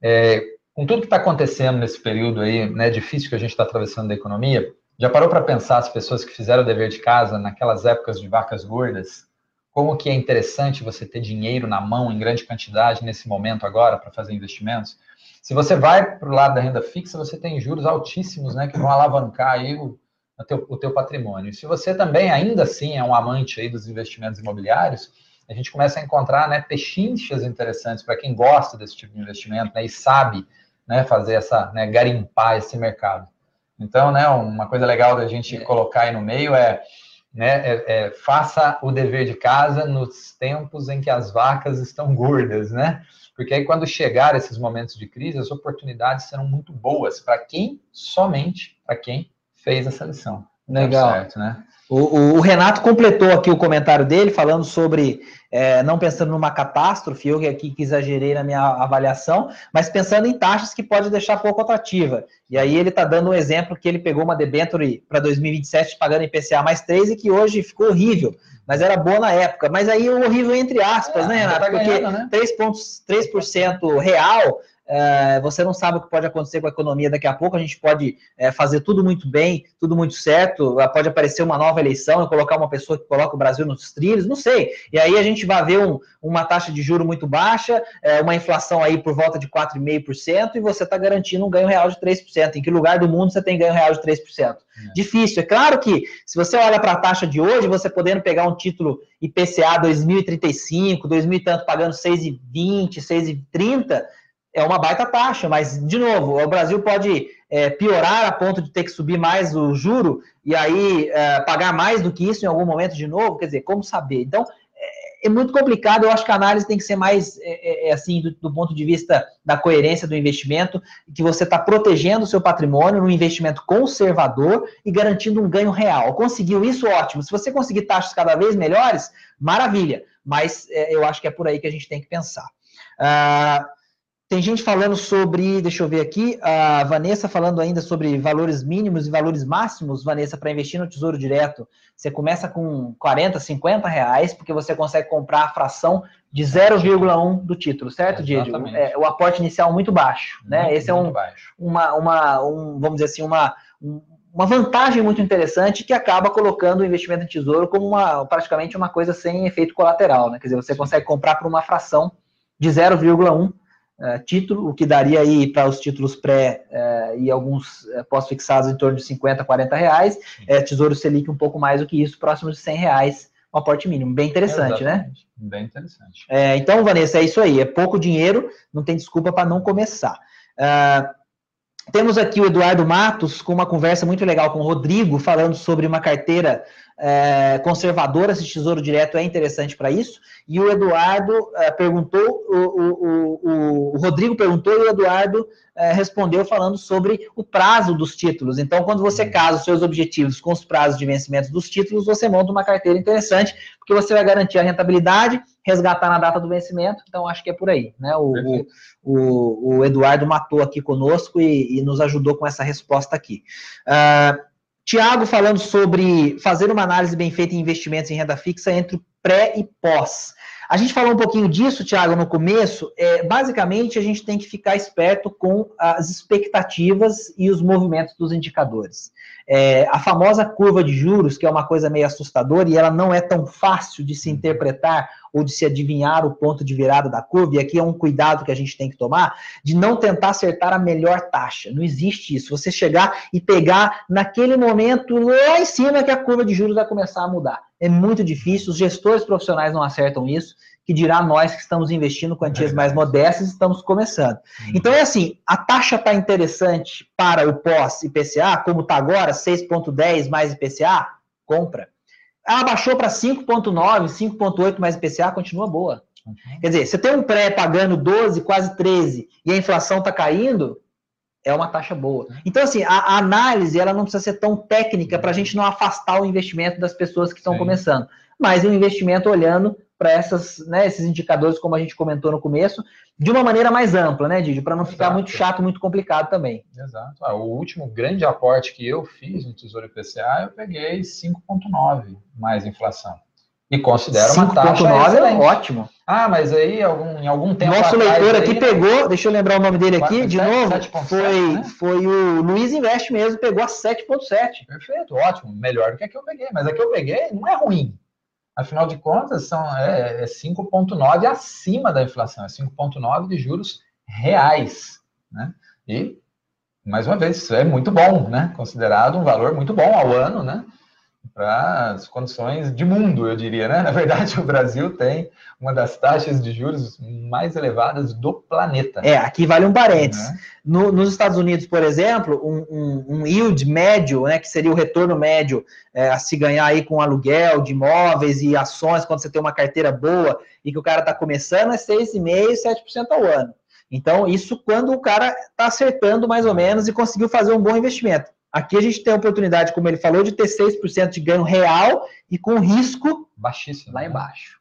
É, com tudo que está acontecendo nesse período aí, né, difícil que a gente está atravessando da economia, já parou para pensar as pessoas que fizeram o dever de casa naquelas épocas de vacas gordas? Como que é interessante você ter dinheiro na mão em grande quantidade nesse momento agora para fazer investimentos? Se você vai para o lado da renda fixa, você tem juros altíssimos, né, que vão alavancar aí o, o, teu, o teu patrimônio. Se você também ainda assim é um amante aí dos investimentos imobiliários, a gente começa a encontrar, né, pechinchas interessantes para quem gosta desse tipo de investimento, né, e sabe né, fazer essa, né, garimpar esse mercado. Então, né, uma coisa legal da gente é. colocar aí no meio é, né, é, é, faça o dever de casa nos tempos em que as vacas estão gordas, né? Porque aí quando chegar esses momentos de crise, as oportunidades serão muito boas para quem somente para quem fez essa lição. Legal. Certo, né? O, o, o, Renato completou aqui o comentário dele, falando sobre é, não pensando numa catástrofe, eu aqui que exagerei na minha avaliação, mas pensando em taxas que pode deixar pouco atrativa. E aí ele está dando um exemplo que ele pegou uma debenture para 2027 pagando IPCA mais 3 e que hoje ficou horrível, mas era boa na época. Mas aí o horrível entre aspas, é, né, Renato? Tá Porque né? 3,3% real é, você não sabe o que pode acontecer com a economia daqui a pouco. A gente pode é, fazer tudo muito bem, tudo muito certo. Pode aparecer uma nova eleição e colocar uma pessoa que coloca o Brasil nos trilhos, não sei. E aí a gente vai ver um, uma taxa de juro muito baixa, é, uma inflação aí por volta de 4,5% e você está garantindo um ganho real de 3%. Em que lugar do mundo você tem ganho real de 3%? É. Difícil. É claro que se você olha para a taxa de hoje, você podendo pegar um título IPCA 2035, 2000 e tanto, pagando 6,20, 6,30 é uma baita taxa, mas, de novo, o Brasil pode é, piorar a ponto de ter que subir mais o juro e aí é, pagar mais do que isso em algum momento de novo, quer dizer, como saber? Então, é, é muito complicado, eu acho que a análise tem que ser mais, é, é, é assim, do, do, ponto de vista da coerência do investimento, que você está protegendo o seu patrimônio num investimento conservador e garantindo um ganho real. Conseguiu isso, ótimo. Se você conseguir taxas cada vez melhores, maravilha, mas eu acho que é por aí que a gente tem que pensar. Uh, tem gente falando sobre, deixa eu ver aqui, a Vanessa falando ainda sobre valores mínimos e valores máximos, Vanessa, para investir no Tesouro Direto. Você começa com 40, 50 reais, porque você consegue comprar a fração de 0,1 do título, certo, Diego? É, o aporte inicial muito baixo, né? Muito, Esse é um, uma, uma um, vamos dizer assim, uma, uma vantagem muito interessante que acaba colocando o investimento em tesouro como uma, praticamente uma coisa sem efeito colateral, né? Quer dizer, você consegue comprar por uma fração de 0,1 uh, título, o que daria aí para os títulos pré uh, e alguns uh, pós-fixados em torno de 50, 40 reais, é, Tesouro Selic um pouco mais do que isso, próximo de 100 reais um aporte mínimo. Bem interessante, né? Exatamente. né? Bem interessante. É, então, Vanessa, é isso aí. É pouco dinheiro, não tem desculpa para não começar. Uh, temos aqui o Eduardo Matos com uma conversa muito legal com o Rodrigo, falando sobre uma carteira é, conservadora, se Tesouro Direto é interessante para isso. E o Eduardo é, perguntou, o, o, o, o, Rodrigo perguntou e o Eduardo é, respondeu falando sobre o prazo dos títulos. Então, quando você uhum. casa os seus objetivos com os prazos de vencimento dos títulos, você monta uma carteira interessante, porque você vai garantir a rentabilidade, resgatar na data do vencimento. Então, acho que é por aí. Né? O, o, o Eduardo matou aqui conosco e, e, nos ajudou com essa resposta aqui. Uh, Tiago falando sobre fazer uma análise bem feita em investimentos em renda fixa entre pré e pós. A gente falou um pouquinho disso, Tiago, no começo. É, basicamente, a gente tem que ficar esperto com as expectativas e os movimentos dos indicadores. É, a famosa curva de juros, que é uma coisa meio assustadora e ela não é tão fácil de se interpretar ou de se adivinhar o ponto de virada da curva, e aqui é um cuidado que a gente tem que tomar, de não tentar acertar a melhor taxa. Não existe isso. Você chegar e pegar naquele momento lá em cima que a curva de juros vai começar a mudar. É muito difícil, os gestores profissionais não acertam isso, que dirá nós que estamos investindo quantias mais modestas estamos começando. Uhum. Então é assim, a taxa está interessante para o pós-IPCA, como está agora, 6,10 mais IPCA, compra. Ela baixou para 5,9, 5,8 mais IPCA, continua boa. Uhum. Quer dizer, você tem um pré pagando 12, quase 13, e a inflação está caindo, é uma taxa boa. Então, assim, a, a, análise ela não precisa ser tão técnica para a gente não afastar o investimento das pessoas que estão Sim. começando, mas o investimento olhando para essas, né, esses indicadores, como a gente comentou no começo, de uma maneira mais ampla, né, Didi? Para não ficar muito chato, muito complicado também. Exato. Ah, o último grande aporte que eu fiz no Tesouro IPCA, eu peguei 5,9 mais inflação. E considero uma taxa 5,9 é ótimo. Ah, mas aí algum, em algum tempo Nosso leitor aqui aí, pegou, deixa eu lembrar o nome dele aqui, 4, de 7, novo, 7, foi, 7, né? foi o Luiz Invest mesmo, pegou a 7,7. Perfeito, ótimo, melhor do que a que eu peguei. Mas a que eu peguei não é ruim. Afinal de contas, são, é, é 5,9 acima da inflação, é 5,9 de juros reais. Né? E, mais uma vez, isso é muito bom, né? considerado um valor muito bom ao ano, né? Para as condições de mundo, eu diria, né? [laughs] Na verdade, o Brasil tem uma das taxas de juros mais elevadas do planeta. É, aqui vale um parênteses. Uhum. No, nos Estados Unidos, por exemplo, um, um, um, yield médio, né, que seria o retorno médio é, a se ganhar aí com aluguel de imóveis e ações, quando você tem uma carteira boa e que o cara está começando, é 6,5%, 7% ao ano. Então, isso quando o cara está acertando mais ou menos e conseguiu fazer um bom investimento. Aqui a gente tem a oportunidade, como ele falou, de ter 6% de ganho real e com risco baixíssimo lá né? embaixo.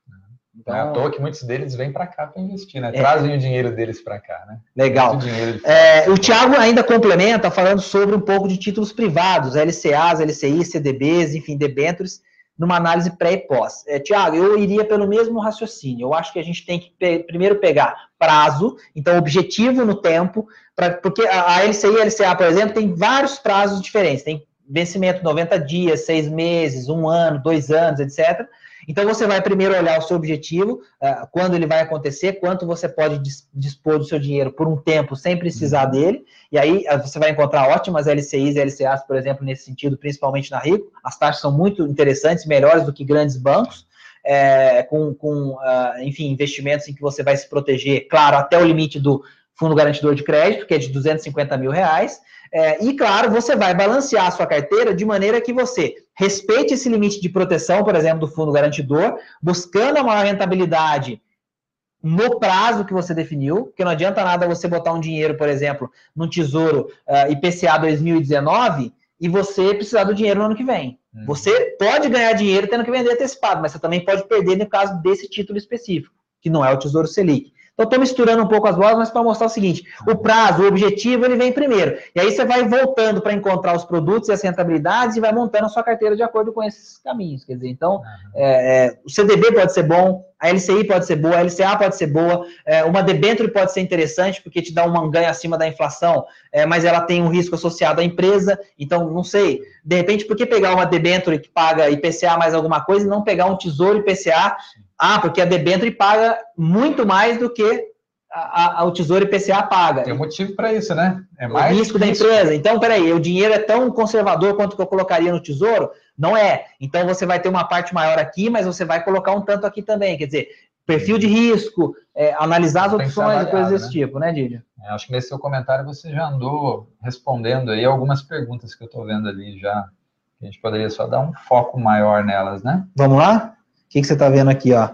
Então, é à toa que muitos deles vêm para cá para investir, né? É. Trazem o dinheiro deles para cá, né? Legal. É, o Thiago ainda complementa falando sobre um pouco de títulos privados, LCAs, LCIs, CDBs, enfim, debêntures, numa análise pré e pós. É, Tiago, eu iria pelo mesmo raciocínio. Eu acho que a gente tem que pe primeiro pegar prazo, então objetivo no tempo, pra, porque a, a LCI e a LCA, por exemplo, tem vários prazos diferentes. Tem vencimento 90 dias, seis meses, um ano, dois anos, etc. Então, você vai primeiro olhar o seu objetivo, uh, quando ele vai acontecer, quanto você pode dispor do seu dinheiro por um tempo sem precisar uhum. dele, e aí uh, você vai encontrar ótimas LCIs e LCAs, por exemplo, nesse sentido, principalmente na Rico. As taxas são muito interessantes, melhores do que grandes bancos. É, com, com uh, enfim, investimentos em que você vai se proteger, claro, até o limite do fundo garantidor de crédito, que é de 250 mil reais, é, e, claro, você vai balancear a sua carteira de maneira que você respeite esse limite de proteção, por exemplo, do fundo garantidor, buscando a maior rentabilidade no prazo que você definiu, porque não adianta nada você botar um dinheiro, por exemplo, no Tesouro uh, IPCA 2019 e você precisar do dinheiro no ano que vem. Hum. Você pode ganhar dinheiro tendo que vender antecipado, mas você também pode perder no caso desse título específico, que não é o Tesouro Selic. Então, estou misturando um pouco as bolas, mas para mostrar o seguinte: o prazo, o objetivo, ele vem primeiro. E aí você vai voltando para encontrar os produtos e as rentabilidades e vai montando a sua carteira de acordo com esses caminhos. Quer dizer, então, é, é, o CDB pode ser bom, a LCI pode ser boa, a LCA pode ser boa, é, uma debênture pode ser interessante, porque te dá um ganho acima da inflação, é, mas ela tem um risco associado à empresa. Então, não sei, de repente, por que pegar uma debênture que paga IPCA mais alguma coisa e não pegar um tesouro IPCA ah, porque a debênture paga muito mais do que a, a, o Tesouro IPCA paga. Tem um motivo para isso, né? É mais o risco, da empresa. Então, peraí, o dinheiro é tão conservador quanto que eu colocaria no Tesouro? Não é. Então, você vai ter uma parte maior aqui, mas você vai colocar um tanto aqui também. Quer dizer, perfil de risco, é, analisar as opções e coisas desse né? tipo, né, Didio? É, acho que nesse seu comentário você já andou respondendo aí algumas perguntas que eu estou vendo ali já. A gente poderia só dar um foco maior nelas, né? Vamos lá? O que, que você está vendo aqui, ó?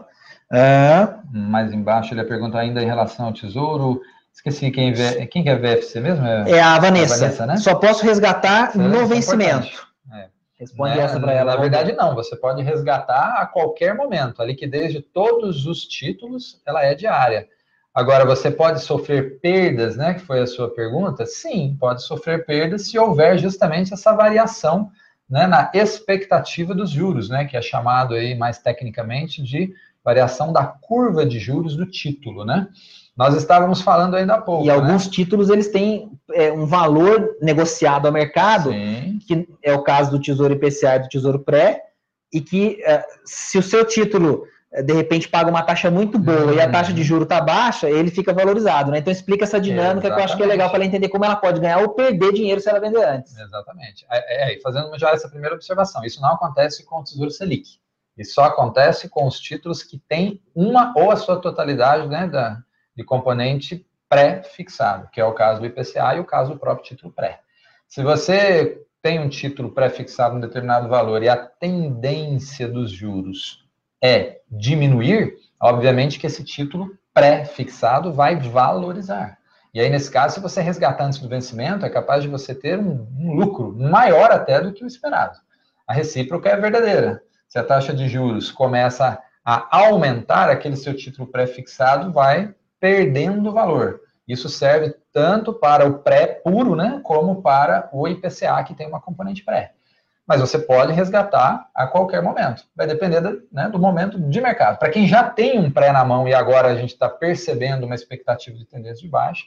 É... Mais embaixo, ele pergunta ainda em relação ao tesouro. Esqueci quem, vê, quem que é VFC mesmo? É, é a Vanessa. A Vanessa né? Só posso resgatar Isso no é vencimento. É. Responde né? essa para ela. Na verdade, não. Você pode resgatar a qualquer momento. A liquidez de todos os títulos, ela é diária. Agora, você pode sofrer perdas, né? Que foi a sua pergunta? Sim, pode sofrer perdas se houver justamente essa variação né, na expectativa dos juros, né, que é chamado aí mais tecnicamente de variação da curva de juros do título, né? Nós estávamos falando ainda há pouco. E né? alguns títulos eles têm é, um valor negociado ao mercado, Sim. que é o caso do Tesouro IPCA e do Tesouro Pré, e que é, se o seu título de repente paga uma taxa muito boa uhum. e a taxa de juro está baixa, ele fica valorizado, né? Então explica essa dinâmica que eu acho que é legal para ela entender como ela pode ganhar ou perder dinheiro se ela vender antes. Exatamente. É, é, fazendo já essa primeira observação, isso não acontece com o Tesouro Selic. Isso só acontece com os títulos que têm uma ou a sua totalidade né, da, de componente pré-fixado, que é o caso do IPCA e o caso do próprio título pré. Se você tem um título pré-fixado em um determinado valor e a tendência dos juros é diminuir, obviamente que esse título pré-fixado vai valorizar. E aí, nesse caso, se você resgatar antes do vencimento, é capaz de você ter um, um lucro maior até do que o esperado. A recíproca é verdadeira. Se a taxa de juros começa a aumentar, aquele seu título pré-fixado vai perdendo valor. Isso serve tanto para o pré puro, né, como para o IPCA, que tem uma componente pré mas você pode resgatar a qualquer momento. Vai depender do, né, do momento de mercado. Para quem já tem um pré na mão e agora a gente está percebendo uma expectativa de tendência de baixa,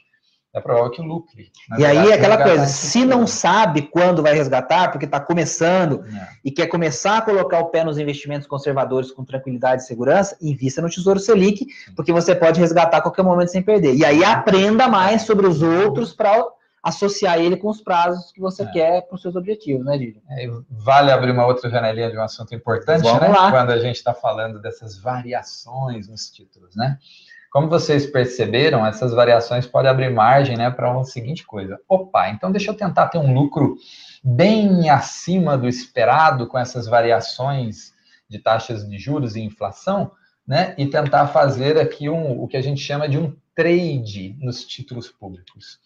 é provável que lucre. Na e verdade, aí, aquela coisa, se não sabe quando vai resgatar, porque está começando é. e quer começar a colocar o pé nos investimentos conservadores com tranquilidade e segurança, invista no Tesouro Selic, porque você pode resgatar a qualquer momento sem perder. E aí aprenda mais sobre os outros para associar ele com os prazos que você é. quer para os seus objetivos, né, Didi? É, vale abrir uma outra janelinha de um assunto importante, Vamos né? Lá. Quando a gente está falando dessas variações nos títulos, né? Como vocês perceberam, essas variações podem abrir margem né, para uma seguinte coisa. Opa, então deixa eu tentar ter um lucro bem acima do esperado com essas variações de taxas de juros e inflação, né? E tentar fazer aqui um, o que a gente chama de um trade nos títulos públicos.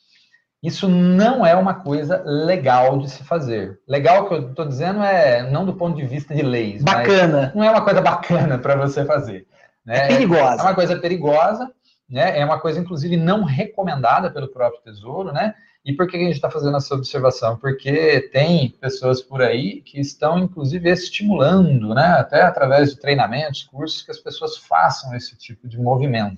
Isso não é uma coisa legal de se fazer. Legal que eu estou dizendo é não do ponto de vista de leis. Bacana. Não é uma coisa bacana para você fazer. Né? É perigosa. É uma coisa perigosa, né? É uma coisa, inclusive, não recomendada pelo próprio Tesouro, né? E por que a gente está fazendo essa observação? Porque tem pessoas por aí que estão, inclusive, estimulando, né? Até através de treinamentos, cursos, que as pessoas façam esse tipo de movimento.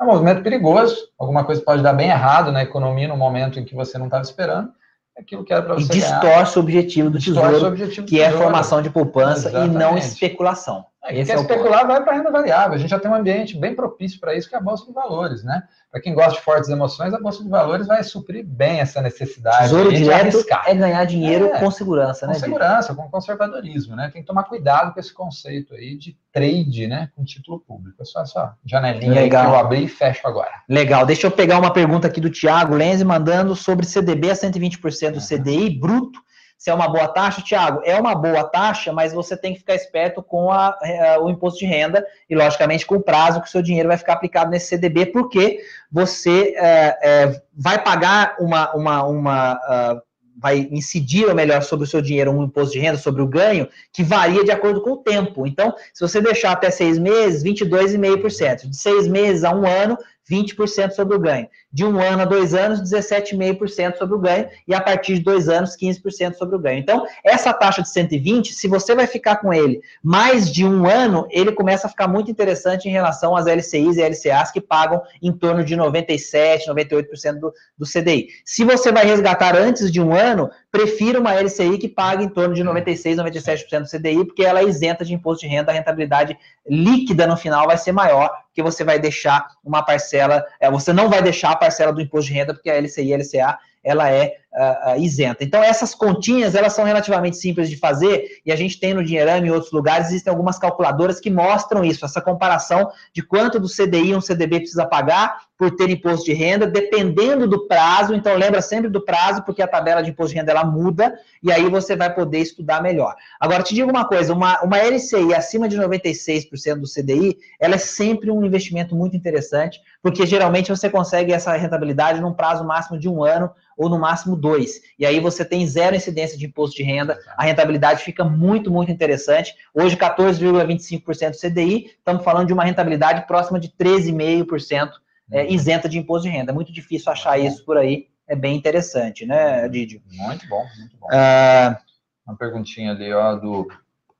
É um movimento perigoso, alguma coisa pode dar bem errado na economia no momento em que você não estava esperando. É aquilo que era para você. E distorce o objetivo do distorce tesouro, objetivo que do é tesouro. formação de poupança Exatamente. e não especulação. É, Esse quer é especular, vai para renda variável. A gente já tem um ambiente bem propício para isso, que é a Bolsa de Valores, né? Para quem gosta de fortes emoções, a Bolsa de Valores vai suprir bem essa necessidade Tesouro direto arriscar. é ganhar dinheiro É, com segurança, Com né? Diego? segurança, com conservadorismo, né? Tem que tomar cuidado com esse conceito aí de trade, né? Com título público. É só essa janelinha aí que Legal. eu abri e fecho agora. Legal, deixa eu pegar uma pergunta aqui do Thiago Lenze mandando sobre CDB a 120% do CDI bruto. Se é uma boa taxa, Thiago, é uma boa taxa, mas você tem que ficar esperto com a- eh, o imposto de renda e, logicamente, com o prazo que o seu dinheiro vai ficar aplicado nesse CDB, porque você eh, eh, vai pagar uma. uma, uma ah, vai incidir, ou melhor, sobre o seu dinheiro um imposto de renda, sobre o ganho, que varia de acordo com o tempo. Então, se você deixar até seis meses, 22,5%. De seis meses a um ano, 20% sobre o ganho. De um ano a dois anos, 17,5% sobre o ganho. E a partir de dois anos, 15% sobre o ganho. Então, essa taxa de 120, se você vai ficar com ele mais de um ano, ele começa a ficar muito interessante em relação às LCIs e LCAs que pagam em torno de 97%, 98% do, do CDI. Se você vai resgatar antes de um ano, prefira uma LCI que pague em torno de 96%, 97% do CDI, porque ela é isenta de imposto de renda, a rentabilidade líquida no final vai ser maior, porque você vai deixar uma parcela, é, você não vai deixar a parcela do imposto de renda, porque a LCI e a LCA ela é ah, ah, isenta. Então, essas continhas, elas são relativamente simples de fazer, e a gente tem no Dinheirama e em outros lugares, existem algumas calculadoras que mostram isso, essa comparação de quanto do CDI um CDB precisa pagar por ter imposto de renda, dependendo do prazo, então lembra sempre do prazo, porque a tabela de imposto de renda, ela muda, e aí você vai poder estudar melhor. Agora, te digo uma coisa, uma, uma LCI acima de 96% do CDI, ela é sempre um investimento muito interessante, porque geralmente você consegue essa rentabilidade num prazo máximo de um ano, ou no máximo dois. E aí você tem zero incidência de imposto de renda, a rentabilidade fica muito, muito interessante. Hoje, 14,25% do CDI, estamos falando de uma rentabilidade próxima de 13,5% é, isenta de imposto de renda. É muito difícil achar isso por aí, é bem interessante, né, Didio? Muito bom, muito bom. Ah, Uma perguntinha ali, ó, do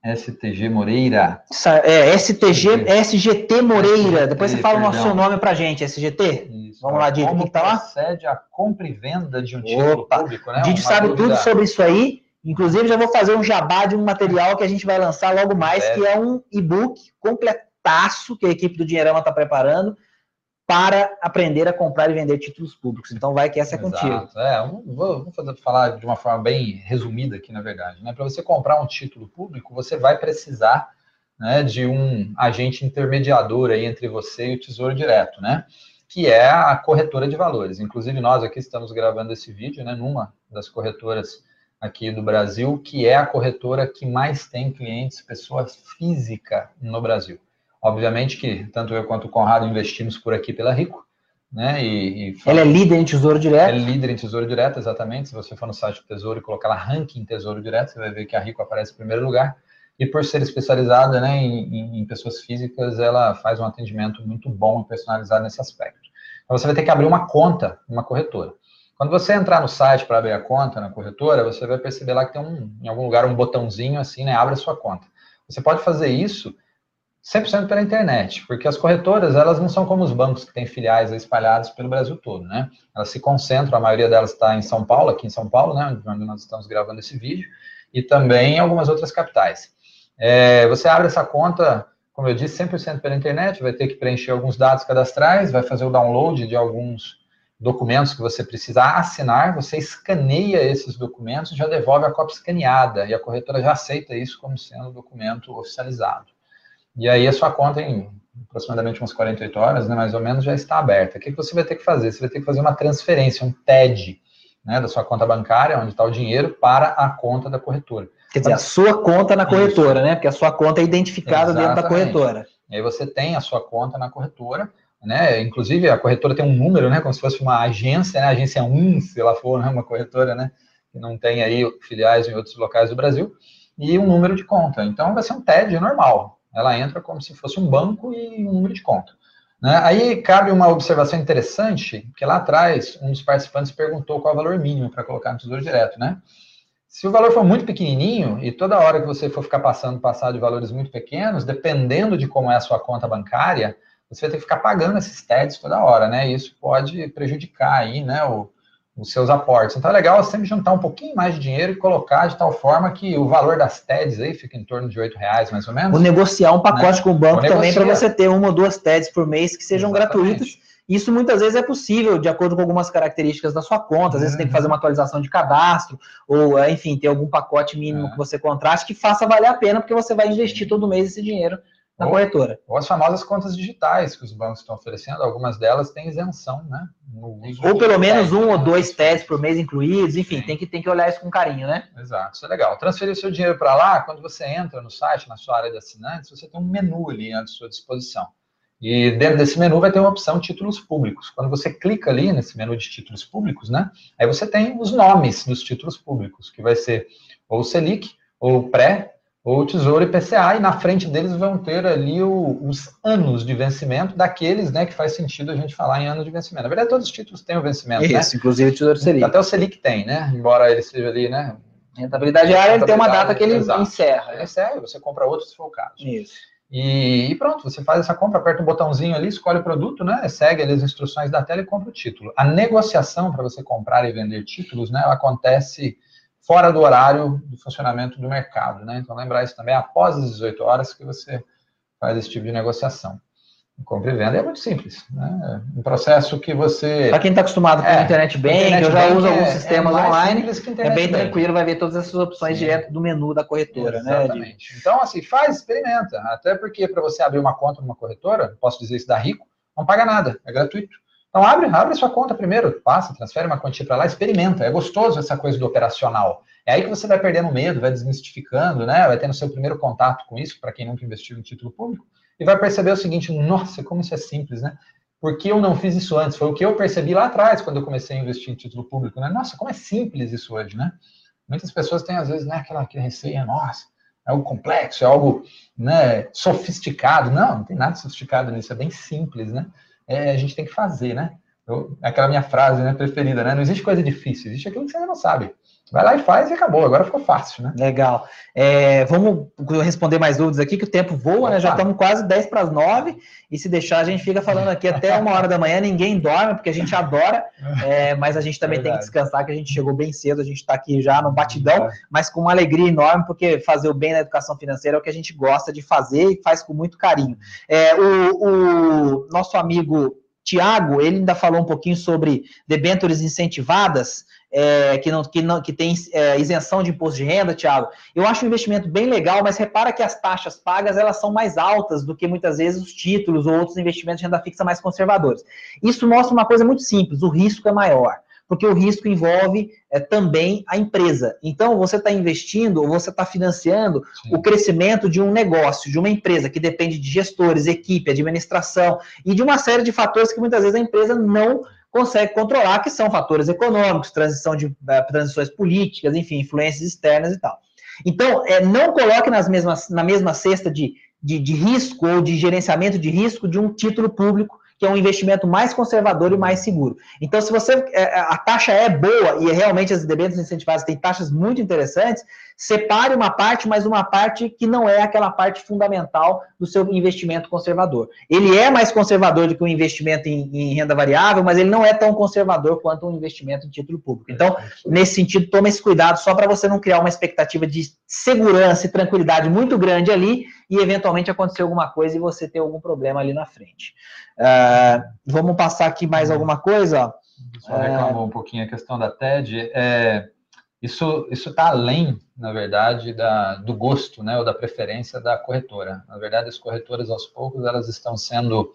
STG Moreira. é, STG, SGT Moreira, depois você fala o seu nome pra gente, SGT? Isso, Vamos lá, Didi, Como que tá lá? procede a compra e venda de um título Opa, público, né? O Didio Uma sabe dúvida- tudo sobre isso aí. Inclusive, já vou fazer um jabá de um material que a gente vai lançar logo mais, É. que é um e-book completaço que a equipe do Dinheirama está preparando para aprender a comprar e vender títulos públicos. Então, vai que essa é contigo. Exato. É, um- vou, fazer, falar de uma forma bem resumida aqui, na verdade. Né? Para você comprar um título público, você vai precisar né, de um agente intermediador aí entre você e o Tesouro Direto, né? Que é a corretora de valores. Inclusive, nós aqui estamos gravando esse vídeo, né? Numa das corretoras aqui do Brasil, que é a corretora que mais tem clientes, pessoas física no Brasil. Obviamente que tanto eu quanto o Conrado investimos por aqui pela Rico, né? E, e Ela é líder em Tesouro é Direto. líder em Tesouro Direto, exatamente. Se você for no site do Tesouro e colocar lá ranking Tesouro Direto, você vai ver que a Rico aparece em primeiro lugar. E por ser especializada né, em, em- pessoas físicas, ela faz um atendimento muito bom e personalizado nesse aspecto. Então você vai ter que abrir uma conta numa corretora. Quando você entrar no site para abrir a conta na corretora, você vai perceber lá que tem um, em algum lugar um botãozinho assim, né? Abre a sua conta. Você pode fazer isso 100% pela internet, porque as corretoras, elas não são como os bancos que têm filiais espalhados pelo Brasil todo, né? Elas se concentram, a maioria delas está em São Paulo, aqui em São Paulo, né, onde nós estamos gravando esse vídeo, e também em algumas outras capitais. É, você abre essa conta, como eu disse, 100% pela internet, vai ter que preencher alguns dados cadastrais, vai fazer o download de alguns documentos que você precisa assinar, você escaneia esses documentos já devolve a cópia escaneada, e a corretora já aceita isso como sendo documento oficializado. E aí a sua conta em aproximadamente umas 48 horas, né, mais ou menos, já está aberta. O que você vai ter que fazer? Você vai ter que fazer uma transferência, um TED, né, da sua conta bancária, onde está o dinheiro, para a conta da corretora. Quer dizer, a sua conta na corretora, né? Porque a sua conta é identificada dentro da Exatamente. corretora. E aí você tem a sua conta na corretora, né? Inclusive, a corretora tem um número, né? Como se fosse uma agência, né? Agência 1, se ela for né? uma corretora, né? Que não tem aí filiais em outros locais do Brasil, e um número de conta. Então, vai ser um TED normal. Ela entra como se fosse um banco e um número de conta. Né? Aí cabe uma observação interessante, que lá atrás um dos participantes perguntou qual é o valor mínimo para colocar no Tesouro Direto, né? Se o valor for muito pequenininho e toda hora que você for ficar passando, passar de valores muito pequenos, dependendo de como é a sua conta bancária, você vai ter que ficar pagando esses TEDs toda hora, né? E isso pode prejudicar aí, né, o, os seus aportes. Então é legal sempre juntar um pouquinho mais de dinheiro e colocar de tal forma que o valor das TEDs aí fica em torno de R$ reais mais ou menos. Ou negociar um pacote né? com o banco também para você ter uma ou duas TEDs por mês que sejam Exatamente. gratuitas isso muitas vezes é possível, de acordo com algumas características da sua conta. Às vezes você tem que fazer uma atualização de cadastro, ou, enfim, ter algum pacote mínimo é. que você contrate que faça valer a pena, porque você vai investir todo mês esse dinheiro na ou, corretora. Ou as famosas contas digitais que os bancos estão oferecendo, algumas delas têm isenção, né? ou pelo menos um ou dois testes por mês incluídos, enfim, tem que, tem que olhar isso com carinho, né? Exato, isso é legal. Transferir o seu dinheiro para lá, quando você entra no site, na sua área de assinantes, você tem um menu ali à sua disposição. E dentro desse menu vai ter uma opção títulos públicos. Quando você clica ali nesse menu de títulos públicos, né? Aí você tem os nomes dos títulos públicos, que vai ser ou Selic, ou Pré, ou Tesouro IPCA, e na frente deles vão ter ali o, os anos de vencimento daqueles, né, que faz sentido a gente falar em anos de vencimento. Na verdade, todos os títulos têm o vencimento, né? Isso, né? inclusive o Tesouro Selic. Até o Selic tem, né? Embora ele seja ali, né? Rentabilidade área, ele tem uma data que ele exato. encerra. Ele encerra, você compra outro se for o caso. Isso. E, e, pronto, você faz essa compra, aperta um botãozinho ali, escolhe o produto, né? Segue ali as instruções da tela e compra o título. A negociação para você comprar e vender títulos, né? Ela acontece fora do horário do funcionamento do mercado, né? Então lembrar isso também após as 18 horas que você faz esse tipo de negociação compra e venda é muito simples. Né? Um processo que você. Para quem está acostumado com é, a internet bank, eu já uso é, alguns sistemas é online, é bem tranquilo, vai ver todas essas opções Sim. direto do menu da corretora. Né, Exatamente. Né, então, assim, faz, experimenta. Até porque para você abrir uma conta numa corretora, posso dizer isso da Rico, não paga nada, é gratuito. Então abre, abre sua conta primeiro, passa, transfere uma quantia para lá, experimenta. É gostoso essa coisa do operacional. É aí que você vai perdendo medo, vai desmistificando, né? Vai tendo seu primeiro contato com isso, para quem nunca investiu em título público e vai perceber o seguinte: nossa, como isso é simples, né? Por que eu não fiz isso antes? Foi o que eu percebi lá atrás, quando eu comecei a investir em título público, né? Nossa, como é simples isso hoje, né? Muitas pessoas têm, às vezes, né, aquela, aquela receia, nossa, é algo complexo, é algo né, sofisticado. Não, não tem nada sofisticado nisso, é bem simples, né? É, a gente tem que fazer, né? Eu, aquela minha frase né, preferida, né? Não existe coisa difícil, existe aquilo que você não sabe. Vai lá e faz e acabou. Agora ficou fácil, né? Legal. É, vamos responder mais dúvidas aqui, que o tempo voa, Opa. né? Já estamos quase 10 para as 9. E se deixar, a gente fica falando aqui até uma hora da manhã. Ninguém dorme, porque a gente adora. É, mas a gente também Verdade. tem que descansar, que a gente chegou bem cedo. A gente está aqui já no batidão, mas com uma alegria enorme, porque fazer o bem na educação financeira é o que a gente gosta de fazer e faz com muito carinho. É, o, o nosso amigo Tiago, ele ainda falou um pouquinho sobre debêntures incentivadas é, que, não, que, não, que tem é, isenção de imposto de renda, Thiago, eu acho um investimento bem legal, mas repara que as taxas pagas elas são mais altas do que muitas vezes os títulos ou outros investimentos de renda fixa mais conservadores. Isso mostra uma coisa muito simples: o risco é maior porque o risco envolve é, também a empresa. Então, você está investindo ou você está financiando Sim. o crescimento de um negócio, de uma empresa que depende de gestores, equipe, administração e de uma série de fatores que muitas vezes a empresa não consegue controlar, que são fatores econômicos, transição de uh, transições políticas, enfim, influências externas e tal. Então, é, não coloque nas mesmas, na mesma cesta de, de, de risco ou de gerenciamento de risco de um título público que é um investimento mais conservador e mais seguro. Então, se você é, é, a taxa é boa e realmente as debêntures incentivadas têm taxas muito interessantes, separe uma parte, mas uma parte que não é aquela parte fundamental do seu investimento conservador. Ele é mais conservador do que um investimento em, em renda variável, mas ele não é tão conservador quanto um investimento em título público. Então, nesse sentido, tome esse cuidado só para você não criar uma expectativa de segurança e tranquilidade muito grande ali e eventualmente acontecer alguma coisa e você ter algum problema ali na frente. Uh, vamos passar aqui mais alguma coisa? Só reclamou um pouquinho a questão da TED. É, isso está além, na verdade, da, do gosto, né, ou da preferência da corretora. Na verdade, as corretoras, aos poucos, elas estão sendo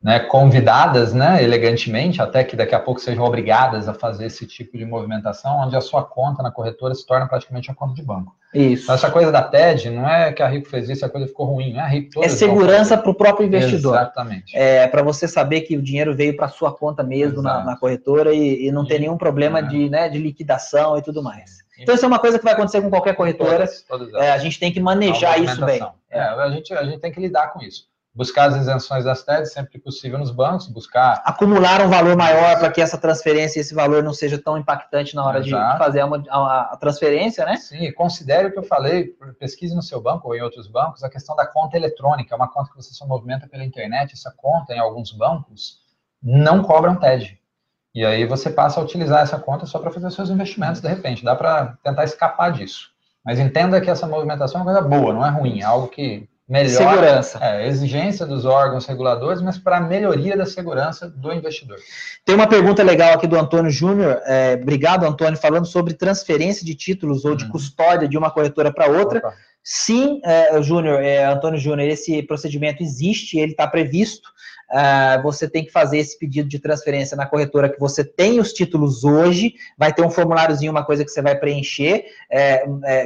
né, convidadas, né, elegantemente, até que daqui a pouco sejam obrigadas a fazer esse tipo de movimentação, onde a sua conta na corretora se torna praticamente uma conta de banco. Isso. Então, essa coisa da TED, não é que a Rico fez isso, a coisa ficou ruim, não é a Rico É segurança para o próprio investidor. Exatamente. É para você saber que o dinheiro veio para sua conta mesmo na, na, corretora e, e não e, ter nenhum problema é. de, né, de liquidação e tudo mais. Então, isso é uma coisa que vai acontecer com qualquer corretora. Todas, todas é, a gente tem que manejar isso bem. É, a, gente, a gente tem que lidar com isso buscar as isenções das TEDs sempre que possível nos bancos, buscar... Acumular um valor maior para que essa transferência, esse valor não seja tão impactante na hora Exato. de fazer a, a, a, transferência, né? Sim, considere o que eu falei, pesquise no seu banco ou em outros bancos, a questão da conta eletrônica, é uma conta que você só movimenta pela internet, essa conta em alguns bancos não cobram TED. E aí você passa a utilizar essa conta só para fazer seus investimentos, de repente, dá para tentar escapar disso. Mas entenda que essa movimentação é uma coisa boa, não é ruim, é algo que melhor segurança. É, exigência dos órgãos reguladores, mas para a melhoria da segurança do investidor. Tem uma pergunta legal aqui do Antônio Júnior. É, obrigado, Antônio, falando sobre transferência de títulos ou de hum. custódia de uma corretora para outra. Opa. Sim, é, Júnior, é, Antônio Júnior, esse procedimento existe, ele está previsto. Uh, você tem que fazer esse pedido de transferência na corretora que você tem os títulos hoje, vai ter um formuláriozinho, uma coisa que você vai preencher,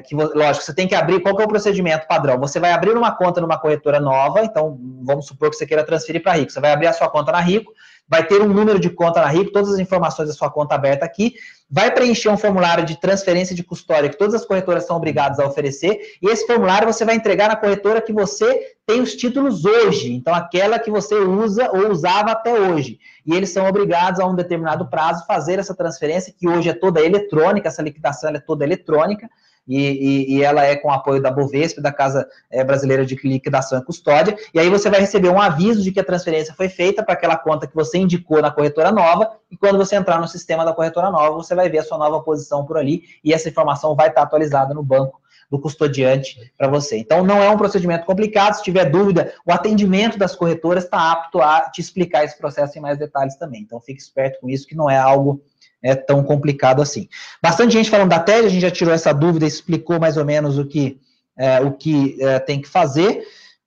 que, lógico, você tem que abrir, qual que é o procedimento padrão? Você vai abrir uma conta numa corretora nova, então vamos supor que você queira transferir para Rico, você vai abrir a sua conta na Rico, vai ter um número de conta na Rico, todas as informações da sua conta aberta aqui, vai preencher um formulário de transferência de custódia que todas as corretoras são obrigadas a oferecer, e esse formulário você vai entregar na corretora que você tem os títulos hoje, então aquela que você usa ou usava até hoje. E eles são obrigados a um determinado prazo fazer essa transferência, que hoje é toda eletrônica, essa liquidação é toda eletrônica, e, e, e, ela é com apoio da Bovespa, da Casa é, Brasileira de Liquidação e Custódia, e aí você vai receber um aviso de que a transferência foi feita para aquela conta que você indicou na corretora nova, e quando você entrar no sistema da corretora nova, você vai ver a sua nova posição por ali, e essa informação vai estar atualizada no banco do custodiante para você. Então, não é um procedimento complicado. Se tiver dúvida, o atendimento das corretoras está apto a te explicar esse processo em mais detalhes também. Então, fique esperto com isso, que não é algo é tão complicado assim. Bastante gente falando da TED, a gente já tirou essa dúvida, explicou mais ou menos o que, é, o que é, tem que fazer.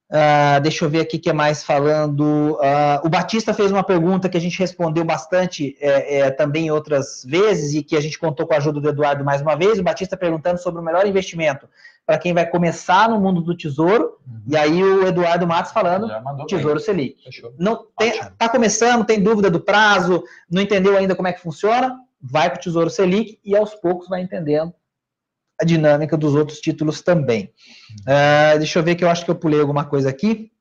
Uh, deixa eu ver aqui o que é mais falando. Uh, o Batista fez uma pergunta que a gente respondeu bastante é, é, também outras vezes e que a gente contou com a ajuda do Eduardo mais uma vez. O Batista perguntando sobre o melhor investimento para quem vai começar no mundo do tesouro. Uhum. E aí o Eduardo Matos falando Tesouro bem. Selic. Fechou. Não tem, tá começando, tem dúvida do prazo, não entendeu ainda como é que funciona vai para o Tesouro Selic e aos poucos vai entendendo a dinâmica dos outros títulos também. Uh, deixa eu ver que eu acho que eu pulei alguma coisa aqui.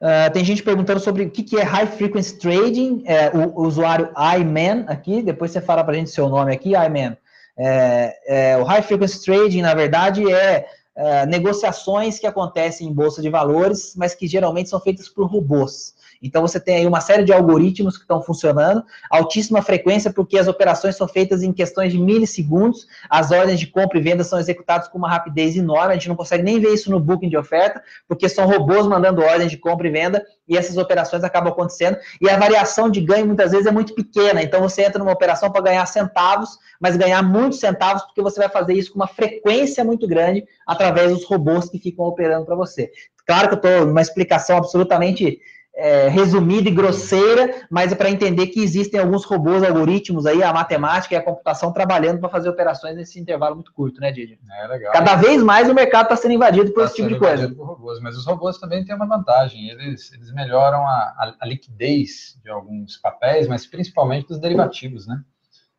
Uh, tem gente perguntando sobre o que, que é High Frequency Trading, é, o, o, usuário iMan aqui, depois você fala para a gente seu nome aqui, iMan. É, é, o High Frequency Trading, na verdade, é, é negociações que acontecem em bolsa de valores, mas que geralmente são feitas por robôs. Então você tem aí uma série de algoritmos que estão funcionando, altíssima frequência, porque as operações são feitas em questões de milissegundos, as ordens de compra e venda são executadas com uma rapidez enorme, a gente não consegue nem ver isso no booking de oferta, porque são robôs mandando ordens de compra e venda, e essas operações acabam acontecendo, e a variação de ganho muitas vezes é muito pequena, então você entra numa operação para ganhar centavos, mas ganhar muitos centavos, porque você vai fazer isso com uma frequência muito grande, através dos robôs que ficam operando para você. Claro que eu estou numa explicação absolutamente é, resumida e grosseira, mas é para entender que existem alguns robôs, algoritmos aí, a matemática e a computação trabalhando para fazer operações nesse intervalo muito curto, né, Didi? É legal. Cada vez mais o mercado está sendo invadido por tá esse tipo de coisa. Por robôs, mas os robôs também têm uma vantagem, eles, eles melhoram a, a, a liquidez de alguns papéis, mas principalmente dos derivativos, né?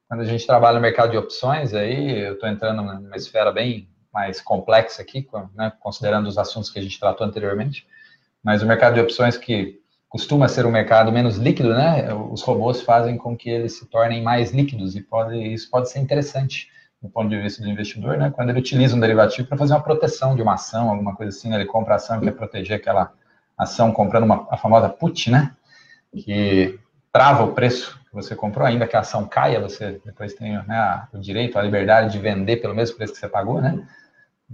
Quando a gente trabalha no mercado de opções, aí eu estou entrando numa esfera bem mais complexa aqui, né, considerando os assuntos que a gente tratou anteriormente, mas o mercado de opções que costuma ser um mercado menos líquido, né? Os robôs fazem com que eles se tornem mais líquidos e pode, isso pode ser interessante do ponto de vista do investidor, né? Quando ele utiliza um derivativo para fazer uma proteção de uma ação, alguma coisa assim, né? ele compra a ação e quer proteger aquela ação comprando uma, a famosa put, né? Que trava o preço que você comprou, ainda que a ação caia, você depois tem né, o direito, a liberdade de vender pelo mesmo preço que você pagou, né?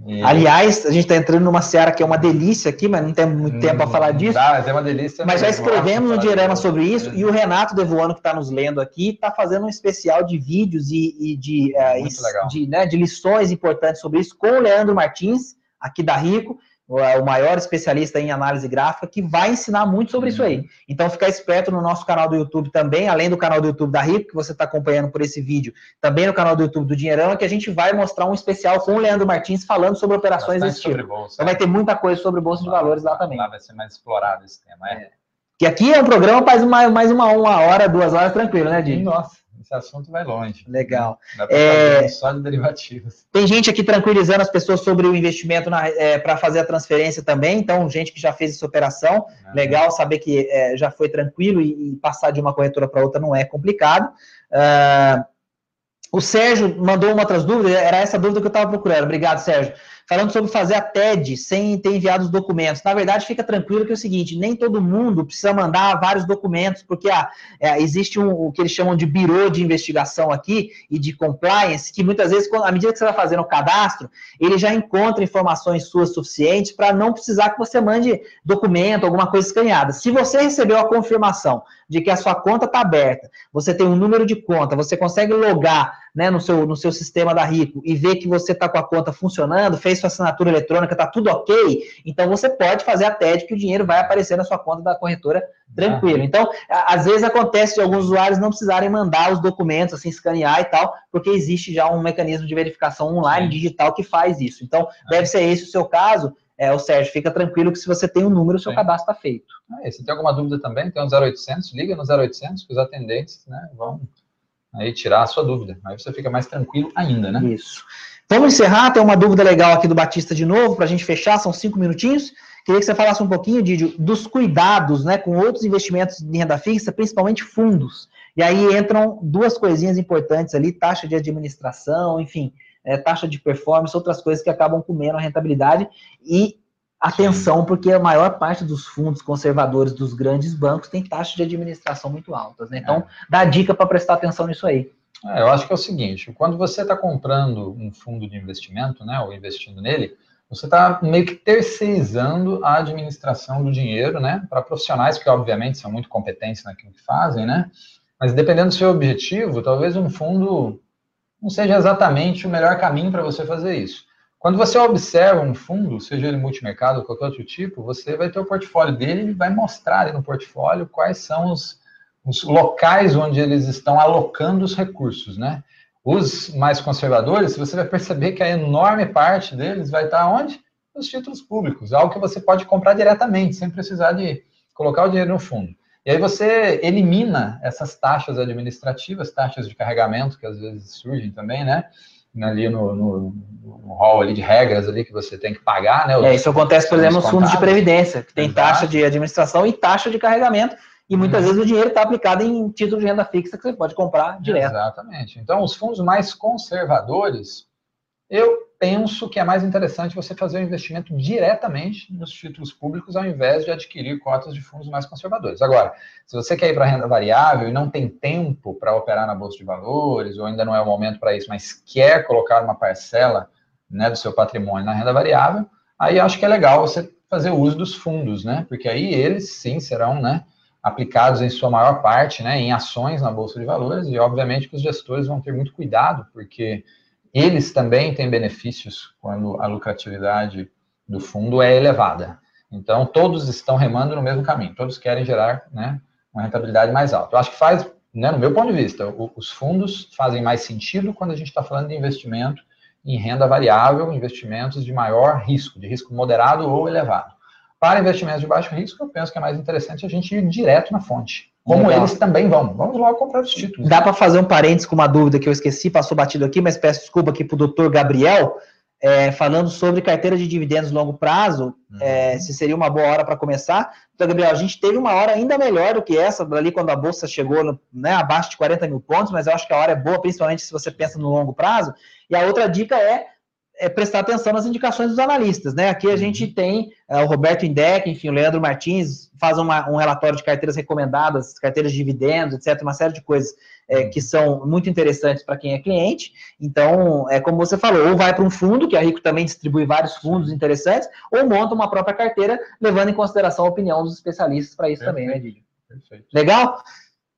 E... Aliás, a gente está entrando numa seara que é uma delícia aqui, mas não tem muito tempo para falar disso. Dá, mas é uma delícia. Mas já escrevemos um diagrama sobre isso, e o Renato Devoano, que está nos lendo aqui, está fazendo um especial de vídeos e, e de, uh, de, né, de lições importantes sobre isso com o Leandro Martins, aqui da Rico. O maior especialista em análise gráfica, que vai ensinar muito sobre isso aí. Uhum. Então, ficar esperto no nosso canal do YouTube também, além do canal do YouTube da Rico, que você está acompanhando por esse vídeo, também no canal do YouTube do Dinheirão, é que a gente vai mostrar um especial com o Leandro Martins falando sobre operações desse tipo. Bolsa, então, vai ter muita coisa sobre Bolsa de Valores lá também. Lá vai ser mais explorado esse tema, é. é. Que aqui é um programa faz mais, mais uma, uma hora, duas horas tranquilo, né, Dinho? Nossa esse assunto vai longe. Legal. Dá para é... só de derivativos. Tem gente aqui tranquilizando as pessoas sobre o investimento é, para fazer a transferência também. Então, gente que já fez essa operação, uhum. legal saber que é, já foi tranquilo e, e, passar de uma corretora para outra não é complicado. Uh, o Sérgio mandou uma outras dúvidas, era essa dúvida que eu estava procurando. Obrigado, Sérgio falando sobre fazer a TED sem ter enviado os documentos. Na verdade, fica tranquilo que é o seguinte: nem todo mundo precisa mandar vários documentos, porque ah, é, existe um, o que eles chamam de birô de investigação aqui e de compliance, que muitas vezes, à medida que você vai fazendo o cadastro, ele já encontra informações suas suficientes para não precisar que você mande documento, alguma coisa escaneada. Se você recebeu a confirmação de que a sua conta está aberta, você tem um número de conta, você consegue logar né, no, seu, no seu sistema da Rico e ver que você está com a conta funcionando, fez sua assinatura eletrônica, está tudo ok, então você pode fazer a TED que o dinheiro vai aparecer na sua conta da corretora tranquilo. Ah. Então, às vezes acontece de alguns usuários não precisarem mandar os documentos, assim, escanear e tal, porque existe já um mecanismo de verificação online, Sim. digital, que faz isso. Então, ah. deve ser esse o seu caso, é, o Sérgio, fica tranquilo que se você tem um número, o seu Sim. cadastro está feito. Ah, se tem alguma dúvida também, tem um 0800, liga no 0800, que os atendentes né, vão aí tirar a sua dúvida. Aí você fica mais tranquilo ainda, né? Isso. Vamos encerrar, tem uma dúvida legal aqui do Batista de novo, para a gente fechar, são cinco minutinhos. Queria que você falasse um pouquinho, Didio, dos cuidados né, com outros investimentos de renda fixa, principalmente fundos. E aí entram duas coisinhas importantes ali, taxa de administração, enfim, é, taxa de performance, outras coisas que acabam comendo a rentabilidade. E atenção, porque a maior parte dos fundos conservadores dos grandes bancos tem taxas de administração muito altas. Né? Então, é. dá dica para prestar atenção nisso aí. É, eu acho que é o seguinte: quando você está comprando um fundo de investimento, né, ou investindo nele, você está meio que terceirizando a administração do dinheiro, né, para profissionais que obviamente são muito competentes naquilo que fazem, né? Mas dependendo do seu objetivo, talvez um fundo não seja exatamente o melhor caminho para você fazer isso. Quando você observa um fundo, seja ele multimercado ou qualquer outro tipo, você vai ter o portfólio dele e vai mostrar ali no portfólio quais são os, os locais onde eles estão alocando os recursos, né? Os mais conservadores, você vai perceber que a enorme parte deles vai estar onde? Nos títulos públicos, algo que você pode comprar diretamente, sem precisar de colocar o dinheiro no fundo. E aí você elimina essas taxas administrativas, taxas de carregamento que às vezes surgem também, né? Ali no, no, no hall ali de regras ali que você tem que pagar, né? é, isso acontece, por exemplo, nos fundos de previdência, que tem Exato. taxa de administração e taxa de carregamento, e muitas uhum. vezes o dinheiro está aplicado em título de renda fixa que você pode comprar direto. Exatamente. Então, os fundos mais conservadores, eu penso que é mais interessante você fazer o investimento diretamente nos títulos públicos ao invés de adquirir cotas de fundos mais conservadores. Agora, se você quer ir para renda variável e não tem tempo para operar na bolsa de valores, ou ainda não é o momento para isso, mas quer colocar uma parcela né, do seu patrimônio na renda variável, aí acho que é legal você fazer uso dos fundos, né? Porque aí eles sim serão, né? aplicados em sua maior parte né, em ações na Bolsa de Valores, e obviamente que os gestores vão ter muito cuidado, porque eles também têm benefícios quando a lucratividade do fundo é elevada. Então, todos estão remando no mesmo caminho, todos querem gerar né, uma rentabilidade mais alta. Eu acho que faz, né, no meu ponto de vista, os fundos fazem mais sentido quando a gente está falando de investimento em renda variável, investimentos de maior risco, de risco moderado ou elevado. Para investimentos de baixo risco, eu penso que é mais interessante a gente ir direto na fonte como Legal. eles também vão. Vamos logo comprar os títulos. Dá para fazer um parênteses com uma dúvida que eu esqueci, passou batido aqui, mas peço desculpa aqui para o doutor Gabriel, é, falando sobre carteira de dividendos longo prazo, uhum. é, se seria uma boa hora para começar. Então, Gabriel, a gente teve uma hora ainda melhor do que essa, ali quando a Bolsa chegou no, né, abaixo de 40 mil pontos, mas eu acho que a hora é boa, principalmente se você pensa no longo prazo. E a outra dica é é prestar atenção nas indicações dos analistas, né? Aqui a gente uhum. tem é, o Roberto Indec, enfim, o Leandro Martins faz uma, um relatório de carteiras recomendadas, carteiras de dividendos, etc., uma série de coisas é, que são muito interessantes para quem é cliente. Então, é como você falou, ou vai para um fundo, que a Rico também distribui vários fundos interessantes, ou monta uma própria carteira, levando em consideração a opinião dos especialistas para isso Perfeito. também, né? Perfeito. Legal?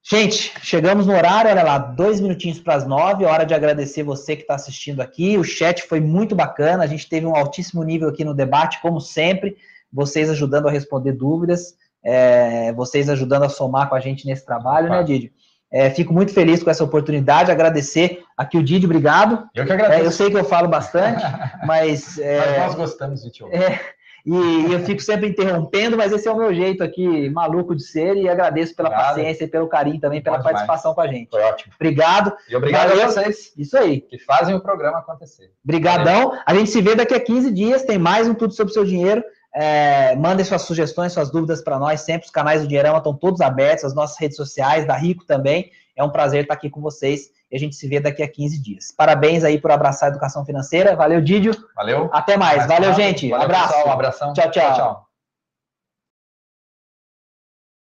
Gente, chegamos no horário, olha lá, dois minutinhos para as nove, hora de agradecer você que está assistindo aqui. O chat foi muito bacana, a gente teve um altíssimo nível aqui no debate, como sempre, vocês ajudando a responder dúvidas, é, vocês ajudando a somar com a gente nesse trabalho, né, Didi? É, fico muito feliz com essa oportunidade, agradecer aqui o Didi, obrigado. Eu que agradeço. É, eu sei que eu falo bastante, [laughs] mas... É, mas nós gostamos de te ouvir. E eu fico sempre interrompendo, mas esse é o meu jeito aqui, maluco de ser, e agradeço pela paciência e pelo carinho também, pela Pode participação mais. com a gente. Foi ótimo. Obrigado. E obrigado Valeu. a vocês. Isso aí. Que fazem o programa acontecer. Obrigadão. A gente se vê daqui a 15 dias, tem mais um Tudo Sobre o Seu Dinheiro. É, mandem suas sugestões, suas dúvidas para nós, sempre os canais do Dinheirama estão todos abertos, as nossas redes sociais, da Rico também. É um prazer estar aqui com vocês e a gente se vê daqui a 15 dias. Parabéns aí por abraçar a educação financeira. Valeu, Didio. Valeu. Até mais. Valeu, gente. Valeu, Abraço. Pessoal, um abração. tchau. tchau. tchau, tchau.